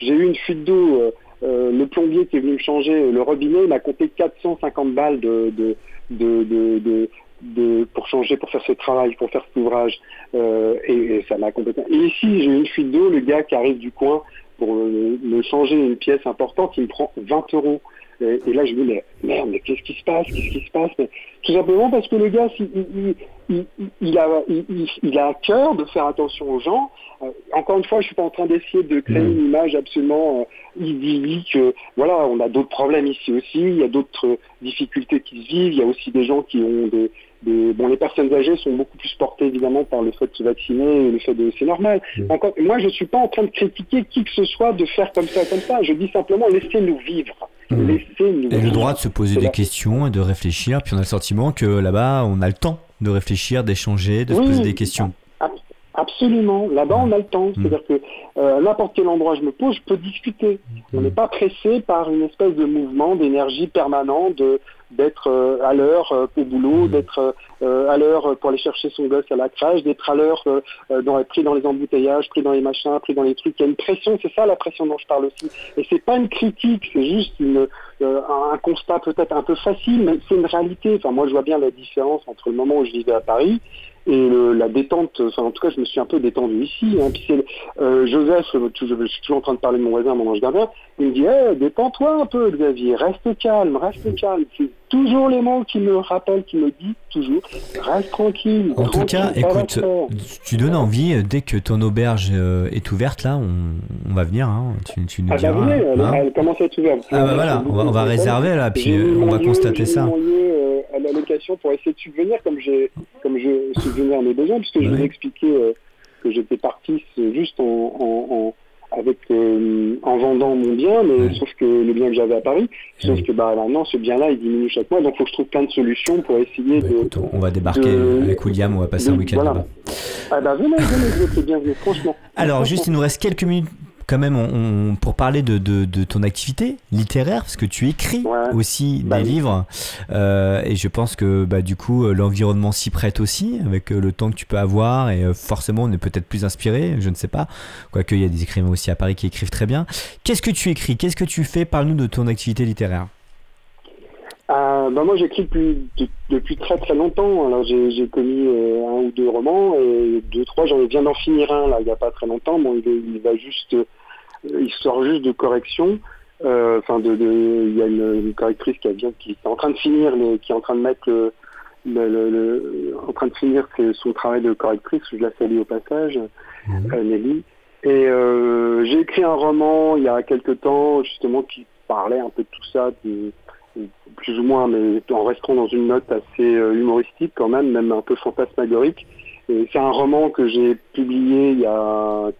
j'ai eu une fuite d'eau. le plombier qui est venu me changer le robinet m'a compté 450 balles de, de, de, de, pour changer, pour faire ce travail, pour faire cet ouvrage. et, ça m'a complètement. Et ici, j'ai eu une fuite d'eau, le gars qui arrive du coin pour me changer une pièce importante, il me prend 20 euros. Et, là, je me dis, mais merde, mais qu'est-ce qui se passe? Qu'est-ce qui se passe? Tout simplement parce que le gars, il, a, il, a à cœur de faire attention aux gens. Euh, encore une fois, je suis pas en train d'essayer de créer mmh. une image absolument euh, idyllique. voilà, on a d'autres problèmes ici aussi. Il y a d'autres difficultés qui se vivent. Il y a aussi des gens qui ont des, bon, les personnes âgées sont beaucoup plus portées évidemment par le fait de se vacciner et le fait de c'est normal. Mmh. moi, je suis pas en train de critiquer qui que ce soit de faire comme ça, comme ça. Je dis simplement laissez-nous vivre. Mmh. Laisser une Et le droit de se poser des questions et de réfléchir. Puis on a le sentiment que là-bas, on a le temps de réfléchir, d'échanger, de se poser des questions. Absolument. Là-bas, on a le temps. C'est-à-dire que euh, à n'importe quel endroit je me pose, je peux discuter. On n'est pas pressé par une espèce de mouvement d'énergie permanent, de d'être euh, à l'heure euh, au boulot, Mhm. d'être euh, à l'heure pour aller chercher son gosse à la crèche, d'être à l'heure dans, pris dans les embouteillages, pris dans les machins, pris dans les trucs. Il y a une pression, c'est ça la pression dont je parle aussi. Et c'est pas une critique, c'est juste une, euh, un, un constat peut-être un peu facile, mais c'est une réalité. Enfin, moi, je vois bien la différence entre le moment où je vivais à Paris et le- la détente, enfin en tout cas je me suis un peu détendu ici. Hein. Puis euh, Joseph, euh, tu- je, suis toujours en train de parler de mon voisin, mon ange gardien, il me dit hey, détends-toi un peu Xavier, reste calme, reste calme. C'est toujours les mots qui me rappellent, qui me disent toujours reste tranquille. En tout cas, écoute, tu donnes envie, euh, dès que ton auberge euh, est ouverte, là, on, on va venir. hein. Tu, tu nous Ah bah diras. venez, elle, hein. elle commence à être ouverte. Ah bah voilà, on va, on va réserver là, puis euh, on va constater ça. mon lieu la location pour essayer de subvenir comme j'ai comme je subvenir à mes besoins, puisque je vous ai expliqué euh, que j'étais parti c'est juste en, en- en- avec euh, en vendant mon bien, mais sauf que le bien que j'avais à Paris, sauf que bah maintenant ce bien-là il diminue chaque mois, donc il faut que je trouve plein de solutions pour essayer Bah, de. écoute, on va débarquer de- avec William, on va passer un week-end voilà. là-bas. Ah bah venez, venez, vous êtes les bienvenus, franchement. Alors, juste, il nous reste quelques minutes quand même on- on- pour parler de, de- de ton activité littéraire, parce que tu écris Ouais. aussi Bah des oui. livres, euh, et je pense que bah, du coup euh, l'environnement s'y prête aussi, avec euh, le temps que tu peux avoir, et euh, forcément on est peut-être plus inspiré, je ne sais pas, quoique il y a des écrivains aussi à Paris qui écrivent très bien. Qu'est-ce que tu écris? Qu'est-ce que tu fais? Parle-nous de ton activité littéraire. Euh, bah moi j'écris depuis, de- depuis très très longtemps. Alors j'ai j'ai commis euh, un ou deux romans et deux trois j'en viens d'en finir un là il n'y a pas très longtemps. Bon il, est- il va juste euh, il sort juste de correction. Euh, Enfin de, de- il y a une, une correctrice qui, vient, qui est en train de finir mais qui est en train de mettre le, le, le- le- en train de finir son travail de correctrice. Je la salue au passage euh, Nelly. Et euh, j'ai écrit un roman il y a quelque temps justement qui parlait un peu de tout ça, de- plus ou moins, mais en restant dans une note assez euh, humoristique quand même, même un peu fantasmagorique. Et c'est un roman que j'ai publié il y a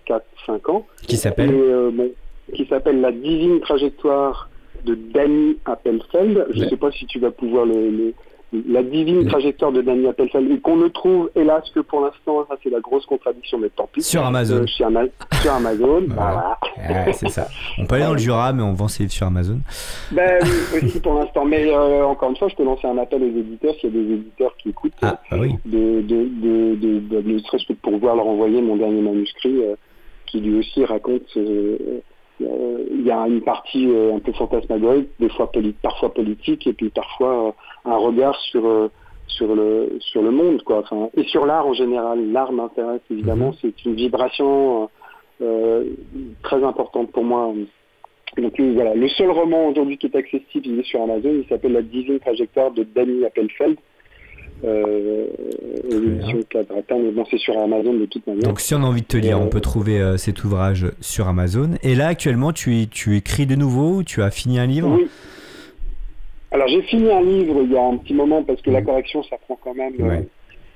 4-5 ans. Qui s'appelle euh, bon, qui s'appelle La divine trajectoire de Danny Appelfeld. Je ne Ouais. sais pas si tu vas pouvoir le, le- la divine trajectoire de Danny Appelfeld et qu'on ne trouve hélas que pour l'instant, ça c'est la grosse contradiction, mais tant pis. Sur Amazon. Euh, chez Ama- sur Amazon. Voilà. Ouais, c'est ça. On peut aller dans le Jura, mais on vend ses livres sur Amazon. Ben oui, aussi pour l'instant. Mais euh, encore une fois, je peux lancer un appel aux éditeurs s'il y a des éditeurs qui écoutent. Ah, bah oui. de, de, de, de, de- ne serait-ce que de pouvoir leur envoyer mon dernier manuscrit euh, qui lui aussi raconte euh, il y a une partie euh, un peu fantasmagorique des fois poli- parfois politique et puis parfois un regard sur euh, sur le sur le monde quoi. Enfin et sur l'art en général. L'art m'intéresse évidemment. C'est une vibration euh, très importante pour moi. Donc euh, voilà. Le seul roman aujourd'hui qui est accessible il est sur Amazon. Il s'appelle La divine trajectoire de Danny Appelfeld. Euh, bien. l'édition Quadratin, mais bon, c'est sur Amazon de toute manière. Donc si on a envie de te lire, Euh, on peut trouver cet ouvrage sur Amazon. Et là, actuellement, tu, tu écris de nouveau Tu as fini un livre? Oui. Alors j'ai fini un livre il y a un petit moment parce que la correction ça prend quand même euh, Mm.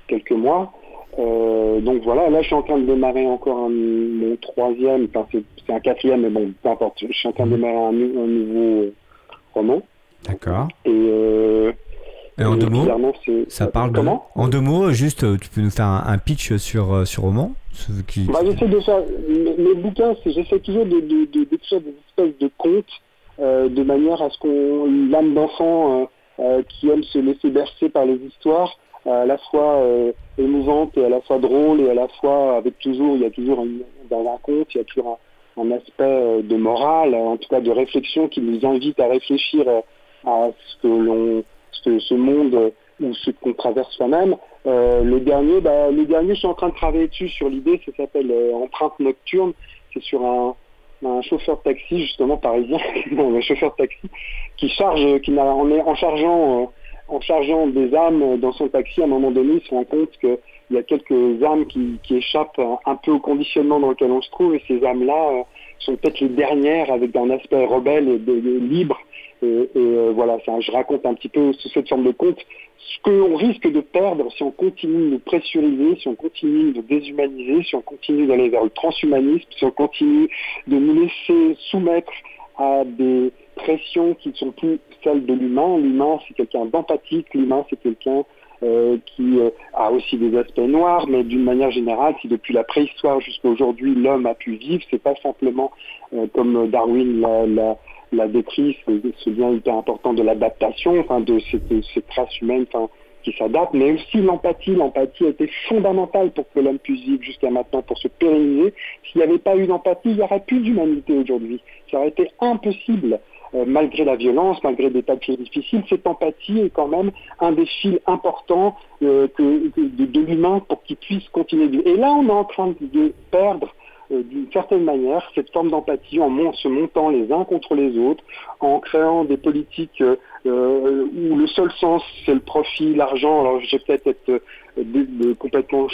Quelques mois. Euh, donc voilà, là je suis en train de démarrer encore un, mon troisième, enfin c'est c'est un quatrième, mais bon, peu importe. Je suis en train de démarrer un, nou- un nouveau roman. D'accord. Et, euh, Et en et deux mots Ça parle de... Comment En deux mots, juste, tu peux nous faire un, un pitch sur, sur roman qui... Bah, j'essaie de faire. Mes, mes bouquins, c'est j'essaie toujours de, de, de- d'écrire des espèces de contes de manière à ce qu'on l'âme d'enfant euh, euh, qui aime se laisser bercer par les histoires, euh, à la fois euh, émouvante et à la fois drôle et à la fois avec toujours, il y a toujours une- dans un conte, il y a toujours un, aspect euh, de morale, en tout cas de réflexion qui nous invite à réfléchir euh, à ce que l'on, ce monde euh, ou ce qu'on traverse soi-même. Euh, le dernier, bah, le dernier, je suis en train de travailler dessus sur l'idée, ça s'appelle euh, Empreinte nocturne. C'est sur un, un chauffeur de taxi justement parisien, un chauffeur de taxi qui charge, qui en, en chargeant, euh, en chargeant des âmes dans son taxi, à un moment donné, il se rend compte que il y a quelques âmes qui, qui échappent un, peu au conditionnement dans lequel on se trouve, et ces âmes-là euh, sont peut-être les dernières avec un aspect rebelle et, libre. Et, euh, voilà, ça, je raconte un petit peu sous cette forme de conte ce qu'on risque de perdre si on continue de pressuriser, si on continue de déshumaniser, si on continue d'aller vers le transhumanisme, si on continue de nous laisser soumettre à des pressions qui ne sont plus celles de l'humain. L'humain, c'est quelqu'un d'empathique, l'humain, c'est quelqu'un euh, qui euh, a aussi des aspects noirs, mais d'une manière générale, si depuis la préhistoire jusqu'à aujourd'hui l'homme a pu vivre, c'est pas simplement euh, comme Darwin l'a, l'a, décrit, ce lien hyper important de l'adaptation, enfin de cette, cette race humaine, enfin qui s'adapte, mais aussi l'empathie. L'empathie a été fondamentale pour que l'homme puisse vivre jusqu'à maintenant, pour se pérenniser. S'il n'y avait pas eu d'empathie, il n'y aurait plus d'humanité aujourd'hui. Ça aurait été impossible. Euh, malgré la violence, malgré des papiers difficiles, cette empathie est quand même un des fils importants euh, de, de l'humain pour qu'il puisse continuer. Et là, on est en train de perdre d'une certaine manière cette forme d'empathie en se montant les uns contre les autres, en créant des politiques euh, euh, où le seul sens c'est le profit, l'argent. Alors je vais peut-être être, complètement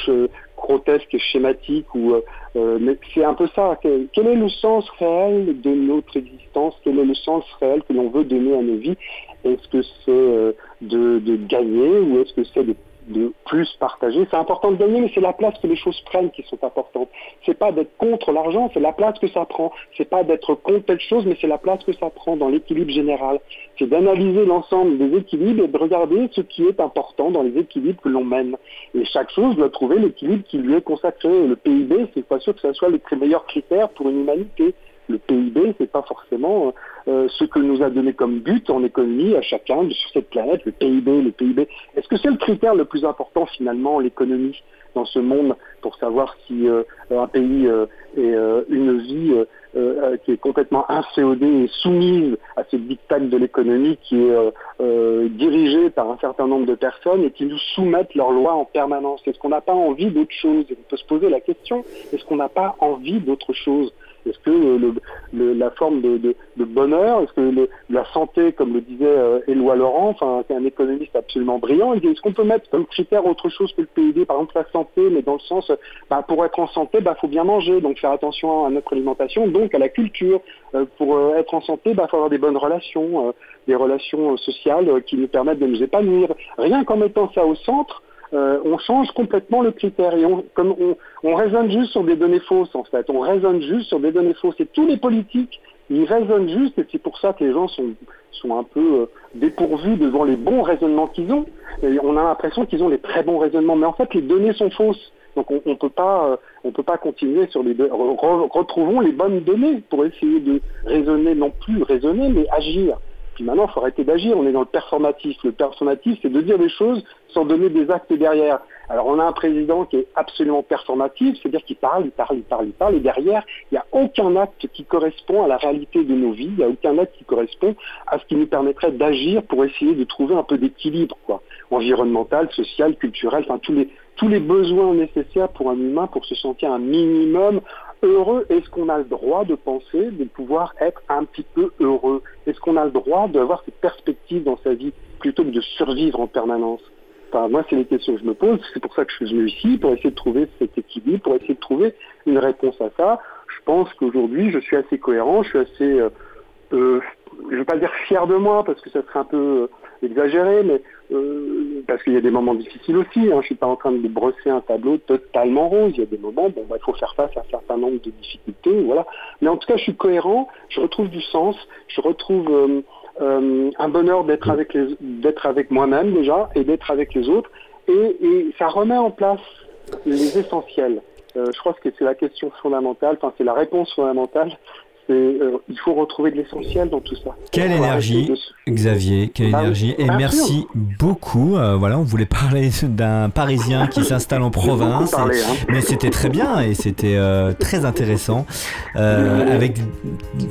grotesque schématique, ou, mais c'est un peu ça. Quel, est le sens réel de notre existence? Quel est le sens réel que l'on veut donner à nos vies? Est-ce que c'est de, de, gagner ou est-ce que c'est de de plus partager. C'est important de gagner, mais c'est la place que les choses prennent qui sont importantes. C'est pas d'être contre l'argent, c'est la place que ça prend. C'est pas d'être contre telle chose, mais c'est la place que ça prend dans l'équilibre général. C'est d'analyser l'ensemble des équilibres et de regarder ce qui est important dans les équilibres que l'on mène. Et chaque chose doit trouver l'équilibre qui lui est consacré. le PIB, c'est pas sûr que ce soit le meilleur critère pour une humanité le PIB, c'est pas forcément euh, ce que nous a donné comme but en économie à chacun sur cette planète, le PIB, le PIB. Est-ce que c'est le critère le plus important finalement, l'économie dans ce monde, pour savoir si euh, un pays euh, est une vie qui est complètement incéodée et soumise à cette dictate de l'économie qui est dirigée par un certain nombre de personnes et qui nous soumettent leurs lois en permanence? Est-ce qu'on n'a pas envie d'autre chose? On peut se poser la question, est-ce qu'on n'a pas envie d'autre chose? Est-ce que le, la forme de, bonheur, est-ce que la santé, comme le disait euh, Éloi Laurent, un économiste absolument brillant, il dit est-ce qu'on peut mettre comme critère autre chose que le PIB, par exemple la santé, mais dans le sens, bah, pour être en santé, il bah, faut bien manger, donc faire attention à notre alimentation, donc à la culture. Euh, pour euh, être en santé, il bah, faut avoir des bonnes relations, des relations sociales qui nous permettent de nous épanouir. Rien qu'en mettant ça au centre, euh, on change complètement le critère et on, raisonne juste sur des données fausses en fait. On raisonne juste sur des données fausses et tous les politiques ils raisonnent juste et c'est pour ça que les gens sont, un peu euh, dépourvus devant les bons raisonnements qu'ils ont. On a l'impression qu'ils ont les très bons raisonnements, mais en fait les données sont fausses. Donc on, ne peut pas, euh, on peut pas continuer sur les. retrouvons les bonnes données pour essayer de raisonner, non plus raisonner, mais agir. Puis maintenant, il faut arrêter d'agir. On est dans le performatif. Le performatif, c'est de dire des choses sans donner des actes derrière. Alors, on a un président qui est absolument performatif, c'est-à-dire qu'il parle, il parle, il parle, il parle, et derrière, il n'y a aucun acte qui correspond à la réalité de nos vies. Il n'y a aucun acte qui correspond à ce qui nous permettrait d'agir pour essayer de trouver un peu d'équilibre, quoi. Environnemental, social, culturel, enfin, tous les, tous les besoins nécessaires pour un humain pour se sentir un minimum heureux Est-ce qu'on a le droit de penser, de pouvoir être un petit peu heureux? Est-ce qu'on a le droit d'avoir cette perspective dans sa vie plutôt que de survivre en permanence? Enfin, moi, c'est les questions que je me pose. C'est pour ça que je suis venu ici, pour essayer de trouver cet équilibre, pour essayer de trouver une réponse à ça. Je pense qu'aujourd'hui, je suis assez cohérent, je suis assez, euh, euh, je ne veux pas dire fier de moi, parce que ça serait un peu euh, exagéré, mais euh, parce qu'il y a des moments difficiles aussi. Hein. Je ne suis pas en train de brosser un tableau totalement rose. Il y a des moments, bon, bah, il faut faire face à un certain nombre de difficultés, voilà. Mais en tout cas, je suis cohérent. Je retrouve du sens. Je retrouve euh, euh, un bonheur d'être avec d'être avec moi-même déjà et d'être avec les autres. Et, ça remet en place les essentiels. je crois que c'est la question fondamentale. Enfin, c'est la réponse fondamentale. Euh, il faut retrouver de l'essentiel dans tout ça. Quelle énergie, Xavier, quelle bah énergie. Et merci beaucoup. Euh, voilà, on voulait parler d'un Parisien qui s'installe en province. Hein. Mais c'était très bien et c'était euh, très intéressant avec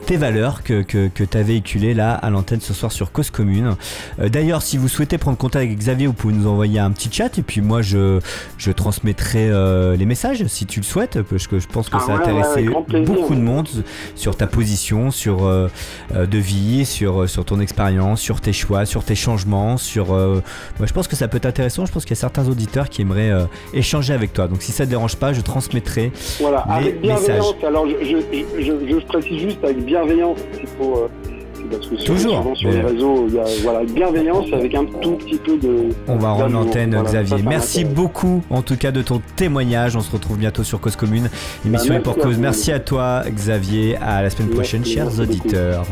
tes valeurs que, que, que tu as véhiculées là à l'antenne ce soir sur Cause Commune. D'ailleurs, si vous souhaitez prendre contact avec Xavier, vous pouvez nous envoyer un petit chat et puis moi je, je transmettrai les messages si tu le souhaites parce que je pense que ah ça a intéressé beaucoup de monde sur ta position sur euh, euh, de vie, sur, euh, sur ton expérience, sur tes choix, sur tes changements, sur. moi, je pense que ça peut être intéressant. Je pense qu'il y a certains auditeurs qui aimeraient échanger avec toi. Donc, si ça te dérange pas, je transmettrai voilà, avec bienveillance. Alors, je, je, je, précise juste avec bienveillance. Il faut parce que Toujours, souvent sur les réseaux, il y a voilà, une bienveillance avec un tout petit peu de. On va rendre l'antenne, Voilà, Xavier. Merci beaucoup, en tout cas, de ton témoignage. On se retrouve bientôt sur Cause Commune. Émission Bah, est pour merci à cause. Merci à toi, Xavier. À la semaine Merci, prochaine, chers merci beaucoup. auditeurs.